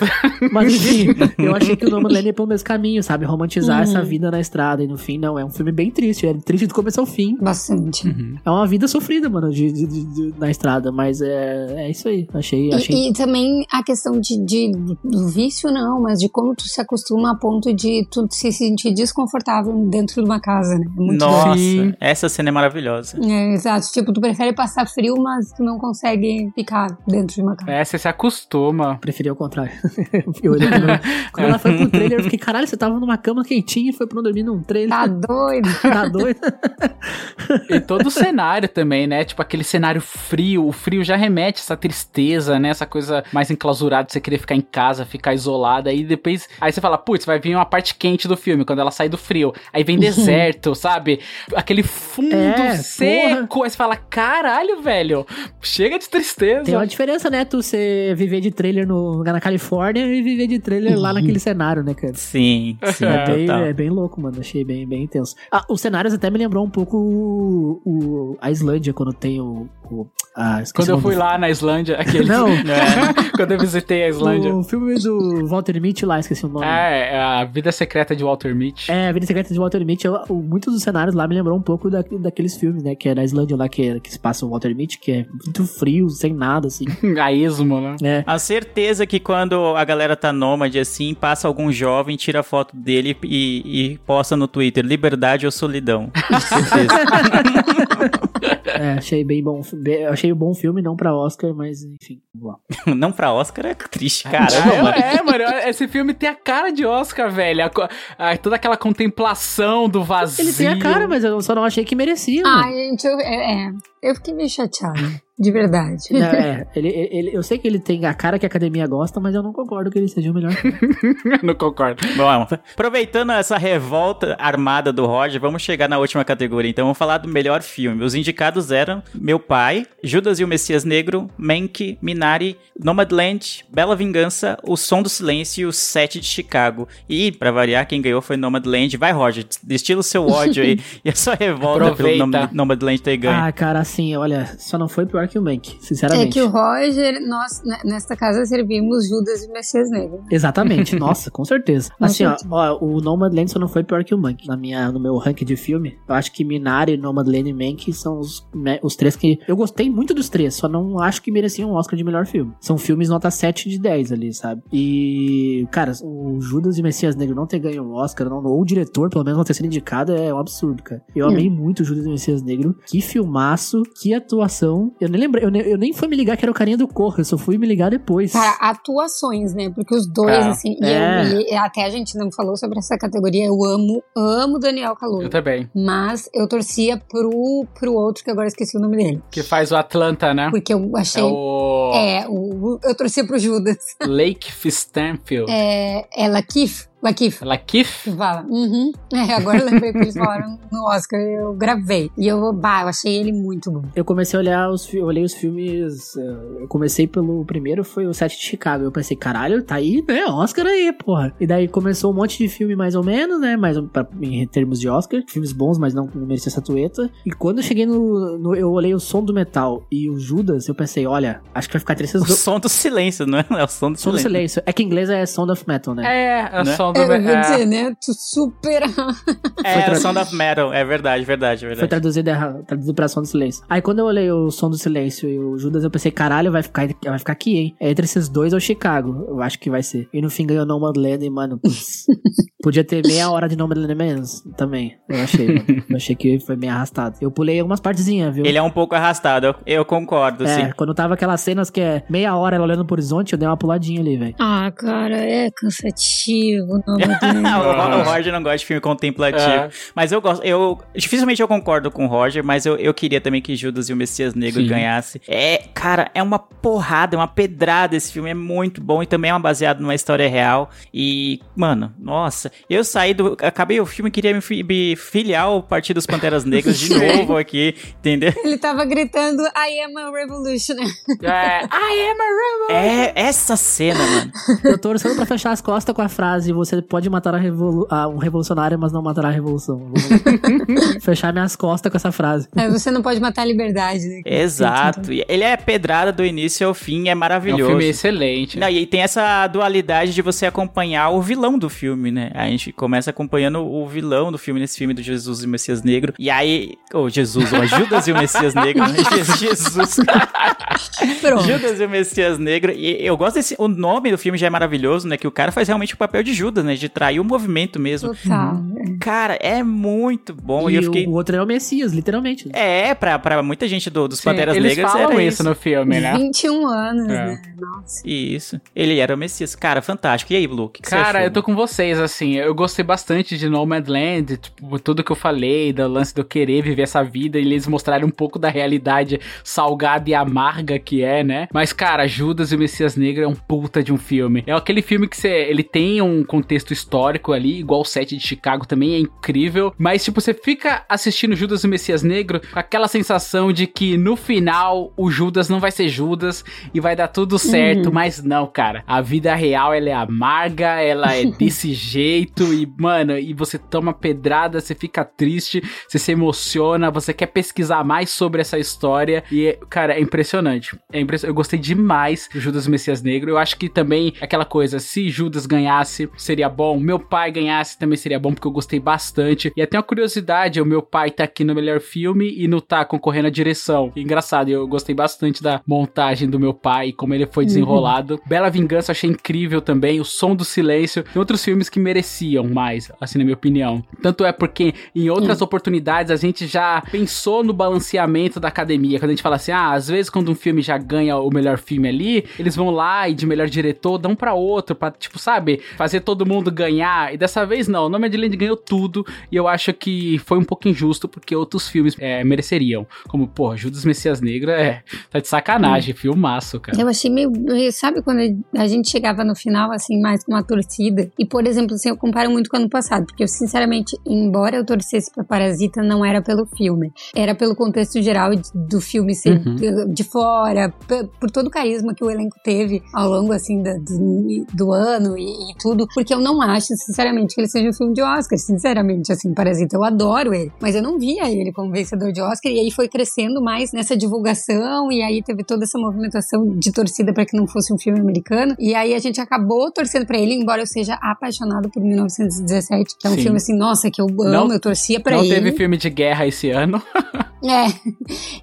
S2: Mas enfim, eu achei que o Nomadland ia pelo mesmo caminho, sabe? Romantizar
S3: Uhum.
S2: essa vida na estrada. E no fim, não. É um filme bem triste. É triste do começo ao fim.
S3: Bastante.
S2: É uma vida sofrida, mano, de, de- de- de- na estrada. Mas é, é isso aí. Achei. achei...
S3: E, e também a questão de, de- do vício, não, mas de como tu se acostuma a ponto de tu se sentir desconfortável dentro de uma casa, né? É muito
S1: Nossa,
S4: Sim.
S1: essa cena é maravilhosa.
S3: É, exato. Tipo, tu prefere passar frio, mas tu não consegue ficar dentro de uma casa.
S4: É, você se acostuma.
S2: Preferi ao contrário. [laughs] Eu olhei quando, [laughs] quando ela foi pro trailer, eu fiquei, caralho, você tava numa cama quentinha e foi pra não dormir num trailer.
S3: Tá doido? [laughs]
S2: Tá doido? [laughs]
S4: E todo o cenário também, né? Tipo, aquele cenário frio. O frio já remete essa tristeza, né? Essa coisa mais enclausurada de você querer ficar em casa, ficar isolada. Aí depois. Aí você fala, putz, vai vir uma parte quente do filme, quando ela sai do frio. Aí vem [laughs] deserto, sabe? Aquele fundo
S2: É,
S4: seco. Aí você fala, caralho, velho. Chega de tristeza.
S2: Tem uma diferença, né? Tu você viver de trailer no, na Califórnia e viver de trailer lá naquele cenário, né, cara?
S1: Sim, sim,
S2: É bem, é bem louco, mano. Achei bem, bem intenso. Ah, os cenários até me lembrou um pouco o, o- a Islândia, quando tem o. o ah, esqueci
S4: Quando eu fui lá na Islândia, aquele. [laughs]
S2: Não, [laughs]
S4: quando eu visitei a Islândia.
S2: o filme do Walter Mitty lá, esqueci o nome.
S4: É, é a vida secreta de Walter Mitty.
S2: É, a Vida Secreta de Walter Mitty, eu- o- muitos dos cenários lá me lembrou um pouco da, daqueles filmes, né? Que é na Islândia lá, que, que se passa o Walter Mitty, que é muito frio, sem nada, assim. [laughs]
S4: A esmo, né?
S2: É.
S1: A certeza que quando a galera tá nômade assim, passa algum jovem, tira foto dele e, e posta no Twitter, liberdade ou solidão. Certeza. [laughs]
S2: É, achei bem bom. bem- achei um bom filme, não pra Oscar, mas enfim, vamos lá. [laughs]
S1: Não pra Oscar é triste, caramba,
S4: É,
S1: mano.
S4: é, mano, esse filme tem a cara de Oscar, velho. A a- toda aquela contemplação do vazio.
S2: Ele tem a cara, mas eu só não achei que merecia.
S3: Ai, gente, eu, é, é, eu fiquei meio chateada, de verdade.
S2: Não, é, ele, ele- eu sei que ele tem a cara que a academia gosta, mas eu não concordo que ele seja o melhor. [laughs] filme.
S4: Não concordo.
S1: Bom, aproveitando essa revolta armada do Roger, vamos chegar na última categoria. Então, vamos falar do melhor filme. Os indicados eram Meu Pai, Judas e o Messias Negro, Mank, Minari, Nomadland, Bela Vingança, O Som do Silêncio e o Sete de Chicago. E, pra variar, quem ganhou foi Nomadland. Vai, Roger, destila o seu ódio aí [laughs] e a sua revolta pelo
S4: Aproveita.
S1: Nom- Nomadland ter ganho.
S2: ah, cara, assim, olha, só não foi pior que o Mank,
S3: É
S2: sinceramente.
S3: que o Roger, nós né, nesta casa servimos Judas e Messias Negro.
S2: Exatamente, [laughs] nossa, com certeza. Assim. Ó, ó, o Nomadland só não foi pior que o Mank. Na minha, no meu ranking de filme, eu acho que Minari, Nomadland e Mank são os, os três que. Eu gostei muito dos três, só não acho que mereciam um Oscar de melhor filme. São filmes nota 7 de 10 ali, sabe? E, cara, o Judas e Messias Negro não ter ganho um Oscar, não, ou o diretor, pelo menos, não ter sido indicado, é um absurdo, cara. Eu
S3: Hum.
S2: amei muito o Judas e Messias Negro. Que filmaço, que atuação. Eu nem lembrei, eu, ne- eu nem fui me ligar que era o carinha do Corra, eu só fui me ligar depois.
S3: Cara, atuações, né? Porque os dois,
S1: Ah,
S3: assim, e,
S2: é.
S3: eu- e até a gente não falou sobre essa categoria, eu amo, amo Daniel Kaluuya.
S4: Eu também.
S3: Mas eu torcia pro, pro outro, que agora eu esqueci o nome dele.
S4: Que faz o Atlanta, né?
S3: Porque eu achei.
S4: É o
S3: É, o, eu torcia pro Judas.
S4: Lake Stanfield.
S3: É, é Lakeith, Lakeith.
S4: Lakeith?
S3: que fala. Uhum. [laughs] É, agora eu lembrei que eles falaram no Oscar, eu gravei. E eu, bah, eu achei ele muito bom.
S2: Eu comecei a olhar os, eu olhei os filmes. eh, Eu comecei pelo primeiro, foi o Sete de Chicago. Eu pensei, caralho, tá aí, né? Oscar aí, porra. E daí começou um monte de filme mais ou menos, né? Mais pra- em termos de Oscar. Filmes bons, mas não, não merecia estatueta. E quando eu cheguei no, no- Eu olhei o som do metal e o Judas, eu pensei, olha, acho que vai ficar entre esses
S1: O
S2: dois.
S1: som do silêncio, não é? É o som do
S2: Som do
S1: silêncio.
S2: silêncio. É que em inglês é Sound of Metal, né?
S4: É, é o
S1: Né?
S4: som
S3: Eu vou
S4: é.
S3: dizer, né? Tu super.
S1: É,
S2: tra-
S1: Sound of Metal. É verdade, verdade,
S2: Foi
S1: verdade.
S2: traduzido errado, traduzido pra som do silêncio. Aí quando eu olhei o som do silêncio e o Judas, eu pensei, caralho, vai ficar, vai ficar aqui, hein? É entre esses dois ou Chicago, eu acho que vai ser. E no fim ganhou Nomadland e, mano, [laughs] podia ter meia hora de Nomadland menos também. Eu achei, mano. Eu achei que foi bem arrastado. Eu pulei algumas partezinhas, viu?
S1: Ele é um pouco arrastado, eu, eu concordo,
S2: é,
S1: sim.
S2: quando tava aquelas cenas que é meia hora ela olhando pro horizonte, eu dei uma puladinha ali, velho.
S3: Ah, cara, é cansativo. Não, [laughs]
S1: o, o Roger não gosta de filme contemplativo.
S4: É.
S1: Mas eu gosto. Eu dificilmente eu concordo com o Roger, mas eu, eu queria também que Judas e o Messias Negro
S4: Sim.
S1: ganhasse. É, cara, é uma porrada, é uma pedrada esse filme. É muito bom e também é baseado numa história real. E, mano, nossa, eu saí do. Acabei o filme e queria me, fi- me filiar ao Partido dos Panteras Negras de [laughs] novo aqui, entendeu?
S3: Ele tava gritando I am a revolutionary.
S4: É, I am a rebel.
S1: É essa cena, mano. [laughs]
S2: Eu tô torcendo pra fechar as costas com a frase: você pode matar a revolu ah, um revolucionário, mas não matará a revolução. Vou [laughs] fechar minhas costas com essa frase.
S3: É, você não pode matar a liberdade, né?
S1: Exato. Ele é pedrada do início ao fim, é
S4: É um
S1: maravilhoso.
S4: filme excelente.
S1: Não, e aí tem essa dualidade de você acompanhar o vilão do filme, né? A gente começa acompanhando o vilão do filme, nesse filme do Jesus e o Messias Negro. E aí. Ô, Jesus, o Judas e o Messias Negro. né? [laughs] Jesus. [laughs] Judas e o Messias Negro. E eu gosto desse. O nome do filme já é maravilhoso, né? Que o cara faz realmente o papel de Judas, né? De trair o movimento mesmo.
S3: Total.
S1: Cara, é muito bom. E,
S2: e
S1: eu fiquei.
S2: o outro é o Messias, literalmente.
S1: É, pra, pra muita gente do- dos
S4: Sim,
S1: Panteras
S4: eles
S1: Negras
S4: falam
S1: era
S4: isso no filme, né?
S3: 21 anos,
S4: É.
S3: né? Nossa.
S1: Isso. Ele era o Messias. Cara, fantástico. E aí, Luke?
S4: Cara,
S1: achou,
S4: eu tô com vocês, assim. Eu gostei bastante de Nomadland, tipo, tudo que eu falei, do lance de eu querer viver essa vida, e eles mostraram um pouco da realidade salgada e amarga que é, né? Mas, cara, Judas e o Messias Negro é um puta de um filme. É aquele filme que você, ele tem um contexto histórico ali, igual o set de Chicago também é incrível, mas, tipo, você fica assistindo Judas e o Messias Negro com aquela sensação de que no final o Judas não vai ser Judas e vai dar tudo certo, mas não, cara. A vida real ela é amarga, ela é [laughs] desse jeito e, mano, e você toma pedrada, você fica triste, você se emociona, você quer pesquisar mais sobre essa história e, cara, é impressionante. É impressionante. Eu gostei demais do Judas e o Messias Negro. Eu acho que também aquela coisa, se Judas ganhasse, seria bom. Meu pai ganhasse também seria bom, porque eu gostei bastante. E até uma curiosidade, o meu pai tá aqui no melhor filme e não tá concorrendo à direção. Engraçado, eu gostei bastante da montagem do meu pai, como ele foi desenrolado. Bela Vingança achei incrível também, o Som do Silêncio. Tem outros filmes que mereciam mais, assim, na minha opinião. Tanto é porque em outras oportunidades a gente já pensou no balanceamento da academia. Quando a gente fala assim, ah, às vezes quando um filme já ganha o melhor filme ali, eles vão lá e de melhor diretor dão pra outro, pra, tipo, sabe, fazer todo mundo ganhar. E dessa vez não, o Nomadland ganhou tudo e eu acho que foi um pouco injusto porque outros filmes é, mereceriam. Como, pô, Judas Messias Negro é, tá de sacanagem, filmaço, cara.
S3: Eu achei meio. Sabe quando a gente chegava no final, assim, mais com uma torcida? E, por exemplo, assim, eu comparo muito com o ano passado, porque eu, sinceramente, embora eu torcesse pra Parasita, não era pelo filme. Era pelo contexto geral do filme ser
S4: Uhum.
S3: de, de fora, por todo o carisma que o elenco teve ao longo, assim, da- do, do ano e, e tudo. Porque eu não acho, sinceramente, que ele seja um filme de Oscar. Sinceramente, assim, Parasita, eu adoro ele. Mas eu não via ele como vencedor de Oscar. E aí foi crescendo mais nessa divulgação. E aí teve toda essa movimentação de torcida para que não fosse um filme americano. E aí a gente acabou torcendo pra ele, embora eu seja apaixonado por 1917, que é um
S4: Sim.
S3: filme assim, nossa, que eu amo,
S4: Não-
S3: eu torcia pra
S4: Não
S3: ele.
S4: teve filme de guerra esse ano. [laughs]
S3: É,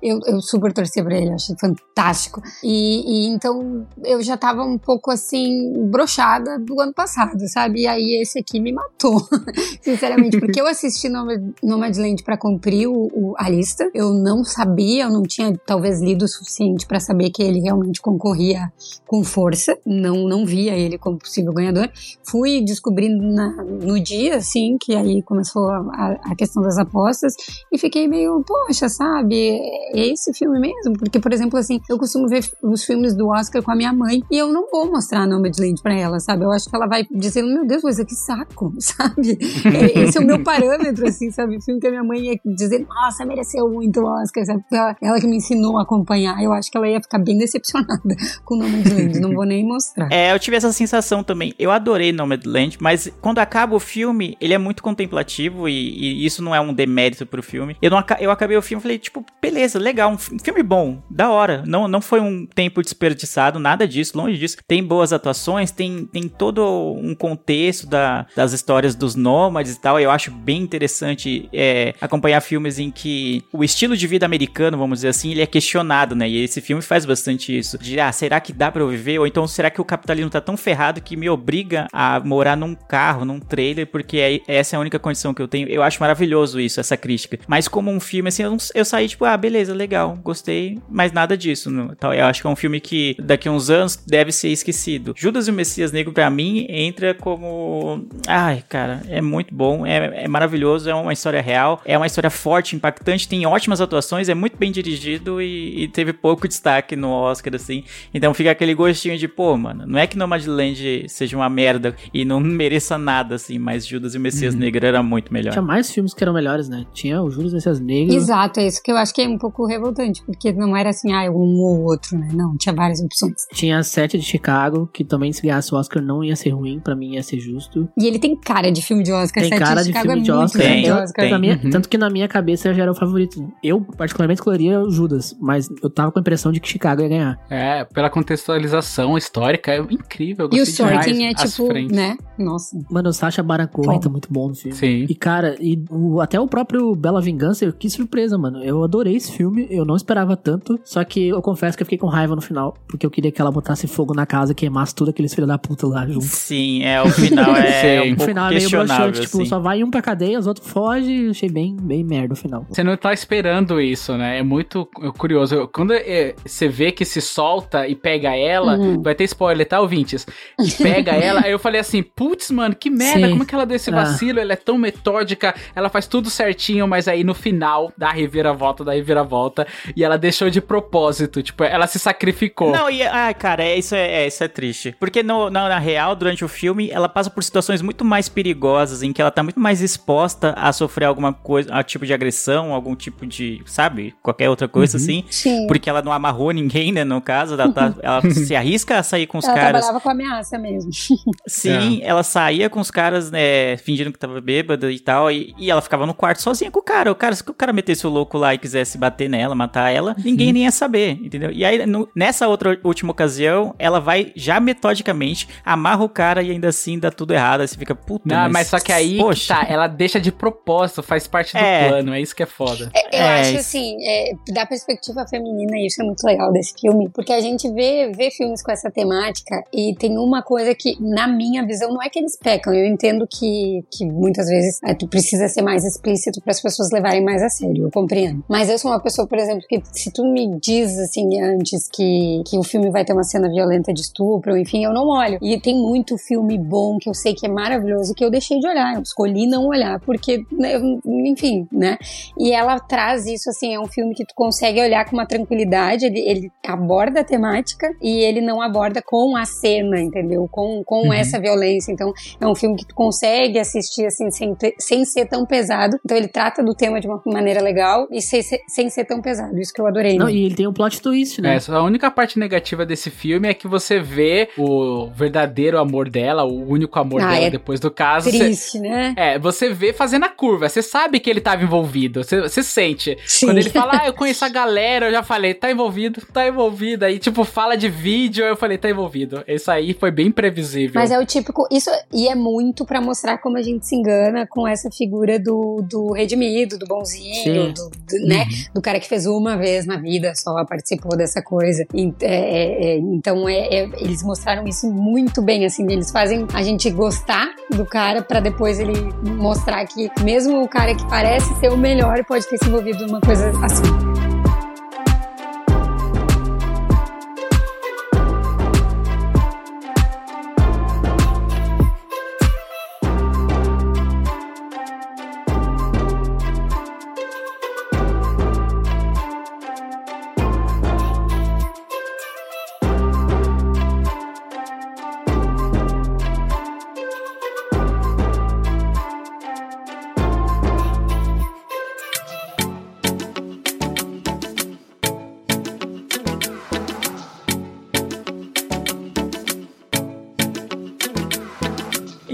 S3: eu, eu super torcia pra ele, achei fantástico. E, e então eu já tava um pouco assim, brochada do ano passado, sabe? E aí esse aqui me matou, [laughs] sinceramente, porque eu assisti Nomad- Nomadland pra cumprir o, o- a lista. Eu não sabia, eu não tinha talvez lido o suficiente pra saber que ele realmente concorria com força. Não, não via ele como possível ganhador. Fui descobrindo na- no dia, assim, que aí começou a- a questão das apostas e fiquei meio, poxa, sabe? É esse filme mesmo? Porque, por exemplo, assim, eu costumo ver os filmes do Oscar com a minha mãe e eu não vou mostrar Nomadland pra ela, sabe? Eu acho que ela vai dizer, meu Deus, coisa que saco, [laughs] sabe? Esse é o meu [laughs] parâmetro, assim, sabe? O filme que a minha mãe ia dizer, nossa, mereceu muito o Oscar, sabe? Ela, ela que me ensinou a acompanhar, eu acho que ela ia ficar bem decepcionada [laughs] com Nomadland, não vou nem mostrar.
S1: É, eu tive essa sensação também. Eu adorei Nomadland, mas quando acaba o filme, ele é muito contemplativo e, e isso não é um demérito pro filme. Eu, não, eu acabei o filme e falei, tipo, beleza, legal, um fi- filme bom, da hora. Não, não foi um tempo desperdiçado, nada disso, longe disso. Tem boas atuações, tem, tem todo um contexto da, das histórias dos nômades e tal. Eu acho bem interessante é, acompanhar filmes em que o estilo de vida americano, vamos dizer assim, ele é questionado, né? E esse filme faz bastante isso. De, ah, será que dá pra eu viver? Ou então, será que o capitalismo tá tão ferrado que me obriga a morar num carro, num trailer, porque é- essa é a única condição que eu tenho? Eu acho maravilhoso isso, essa crítica. Mas como um filme, assim, eu, não- eu saí tipo, ah, beleza, legal, gostei, mas nada disso. Não, Então, eu acho que é um filme que daqui a uns anos deve ser esquecido. Judas e o Messias Negro, pra mim, entra como. Ai, cara, é muito bom, é, é maravilhoso, é uma história real, é uma história forte, impactante, tem ótimas atuações, é muito bem dirigido e, e teve pouco destaque no Oscar, assim. Então fica aquele gostinho de, pô, mano, não é que Nomadland seja uma merda e não [laughs] mereça nada, assim, mas Judas e o Messias Negro era muito melhor.
S2: Tinha mais filmes que eram melhores, né? Tinha o Júlio Messias Negro.
S3: Exato, é isso que eu acho que é um pouco revoltante, porque não era assim, ah, um ou outro, né? Não, tinha várias opções.
S2: Tinha Sete de Chicago, que também se ganhasse o Oscar não ia ser ruim, pra mim ia ser justo.
S3: E ele tem cara de filme de Oscar,
S2: Tem
S3: Sete
S2: cara de
S3: Chicago
S2: filme
S3: é
S2: de Oscar.
S1: Tem,
S3: de Oscar.
S2: na minha-
S4: Uhum.
S2: Tanto que na minha cabeça já era o favorito. Eu, particularmente, escolheria o Judas, mas eu tava com a impressão de que Chicago ia ganhar.
S4: É, pela contextualização histórica, é incrível. eu
S3: E o. Sorkin é tipo, né? Nossa.
S2: Mano, o Sacha Baron Cohen tá muito bom no filme.
S4: Sim.
S2: E, cara, e o- até o próprio Bela Vingança, que surpresa, mano. Eu adorei esse filme, eu não esperava tanto. Só que eu confesso que eu fiquei com raiva no final, porque eu queria que ela botasse fogo na casa e queimasse tudo aqueles filhos da puta lá junto.
S1: Sim, é, o final é [laughs]
S4: Sim.
S1: um
S2: O final é meio broxante, tipo,
S1: assim.
S2: só vai um pra cadeia, os outros fogem. Achei bem, bem merda o final.
S4: Você não tá esperando isso, né? É muito curioso. Quando é, você vê que se solta e pega ela,
S3: Uhum.
S4: vai ter spoiler, tá, ouvintes? E pega ela, aí eu falei assim, putz, mano, que merda,
S2: Sim.
S4: como é que ela deu esse
S2: Ah.
S4: vacilo? Ela é tão metódica, ela faz tudo certinho, mas aí no final dá a reviravolta, dá a reviravolta, e ela deixou de propósito, tipo, ela se sacrificou.
S1: Não, e, ai, cara, é, isso, é, é, isso é triste. Porque no, na, na real, durante o filme, ela passa por situações muito mais perigosas, em que ela tá muito mais exposta a sofrer alguma coisa, a tipo de agressão, algum tipo de, sabe, qualquer outra coisa
S2: Uhum.
S1: assim.
S3: Sim.
S1: Porque ela não amarrou ninguém, né, no caso, ela, tá- ela [laughs] se arrisca a sair com os
S3: Ela
S1: caras.
S3: trabalhava com ameaça mesmo. [laughs]
S1: Sim, ela saía com os caras, né, fingindo que tava bêbada e tal, e, e ela ficava no quarto sozinha com o cara. O cara, se o cara metesse o louco lá e quisesse bater nela, matar ela, ninguém nem ia saber, entendeu? E aí, no- nessa outra última ocasião, ela vai já metodicamente, amarra o cara e ainda assim dá tudo errado. Aí você fica, puta,
S4: Não, mas, só que aí, que
S1: poxa.
S4: tá, ela deixa de propósito, faz parte do
S1: É.
S4: plano, é isso que é foda.
S3: É, Eu
S1: É,
S3: acho assim, é, da perspectiva feminina, isso é muito legal desse filme, porque a gente vê, vê filmes com essa temática e tem uma coisa que, na minha visão, não é que eles pecam. Eu entendo que, que muitas vezes é, tu precisa ser mais explícito para as pessoas levarem mais a sério, eu compreendo. Mas eu sou uma pessoa, por exemplo, que se tu me diz assim antes que, que o filme vai ter uma cena violenta de estupro, enfim, eu não olho. E tem muito filme bom que eu sei que é maravilhoso que eu deixei de olhar. Eu escolhi não olhar, porque, né, enfim, né? E ela traz isso, assim, é um filme que tu consegue olhar com uma tranquilidade, ele, ele aborda a temática e ele não aborda com a cena, entendeu? Com, com
S4: Uhum.
S3: essa violência. Então, é um filme que tu consegue assistir, assim, sem, sem ser tão pesado. Então, ele trata do tema de uma maneira legal e sem, ser- sem ser tão pesado. Isso que eu adorei.
S2: Não,
S3: né?
S2: e ele tem um plot twist, né?
S4: É, a única parte negativa desse filme é que você vê o verdadeiro amor dela, o único amor
S3: Ah,
S4: dela
S3: é
S4: depois do caso. Você-
S3: Triste, né?
S4: é, você vê fazendo a curva, você sabe que ele tava envolvido, você, você sente.
S3: Sim.
S4: Quando ele fala, ah, eu [laughs] conheço a galera, eu já falei, tá envolvido, tá envolvido. Aí, tipo, fala de vídeo, eu falei, tá envolvido. Isso aí foi bem previsível.
S3: Mas é o típico. Isso, e é muito pra mostrar como a gente se engana com essa figura do, do redimido, do bonzinho,
S2: Sim.
S3: do, do, né? Do cara que fez uma vez na vida só, participou dessa coisa. E, é, é, é, então, é, é, eles mostraram isso muito bem, assim. Eles fazem a gente gostar do cara pra depois ele mostrar que, mesmo o cara que parece ser o melhor, pode ter se envolvido numa coisa assim.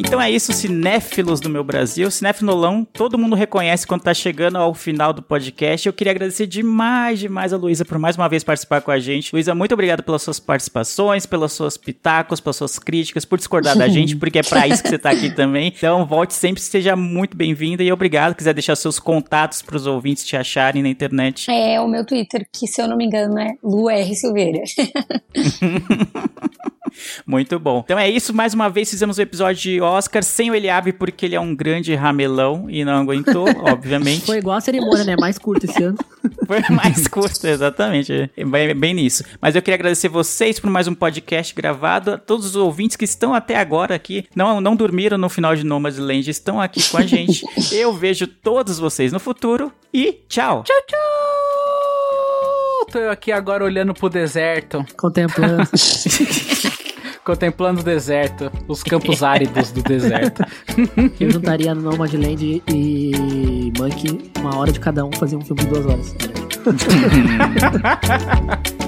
S1: Então é isso, cinéfilos do meu Brasil. Cinéfilolão, todo mundo reconhece quando tá chegando ao final do podcast. Eu queria agradecer demais, demais a Luísa por mais uma vez participar com a gente. Luísa, muito obrigado pelas suas participações, pelas suas pitacos, pelas suas críticas, por discordar da gente, [laughs] porque é pra isso que você tá aqui também. Então volte sempre, seja muito bem-vinda e obrigado. Quiser deixar seus contatos pros ouvintes te acharem na internet.
S3: É o meu Twitter, que se eu não me engano é Lu R. Silveira. [laughs] [laughs]
S1: Muito bom. Então é isso, mais uma vez fizemos o episódio de Oscar sem o Eliabe, porque ele é um grande ramelão e não aguentou, [laughs] obviamente.
S2: Foi igual a cerimônia, né? Mais curta esse ano. [laughs]
S1: Foi mais curto, exatamente. Bem, bem nisso. Mas eu queria agradecer vocês por mais um podcast gravado, a todos os ouvintes que estão até agora aqui, não, não dormiram no final de Nomadland, estão aqui com a gente. [laughs] eu vejo todos vocês no futuro e tchau!
S4: Tchau, tchau! Tô eu aqui agora olhando pro deserto.
S2: Contemplando. [laughs]
S4: Contemplando o deserto, os campos áridos do deserto. [laughs]
S2: Eu juntaria no Nomadland e Monkey uma hora de cada um fazer um filme de duas horas. [laughs]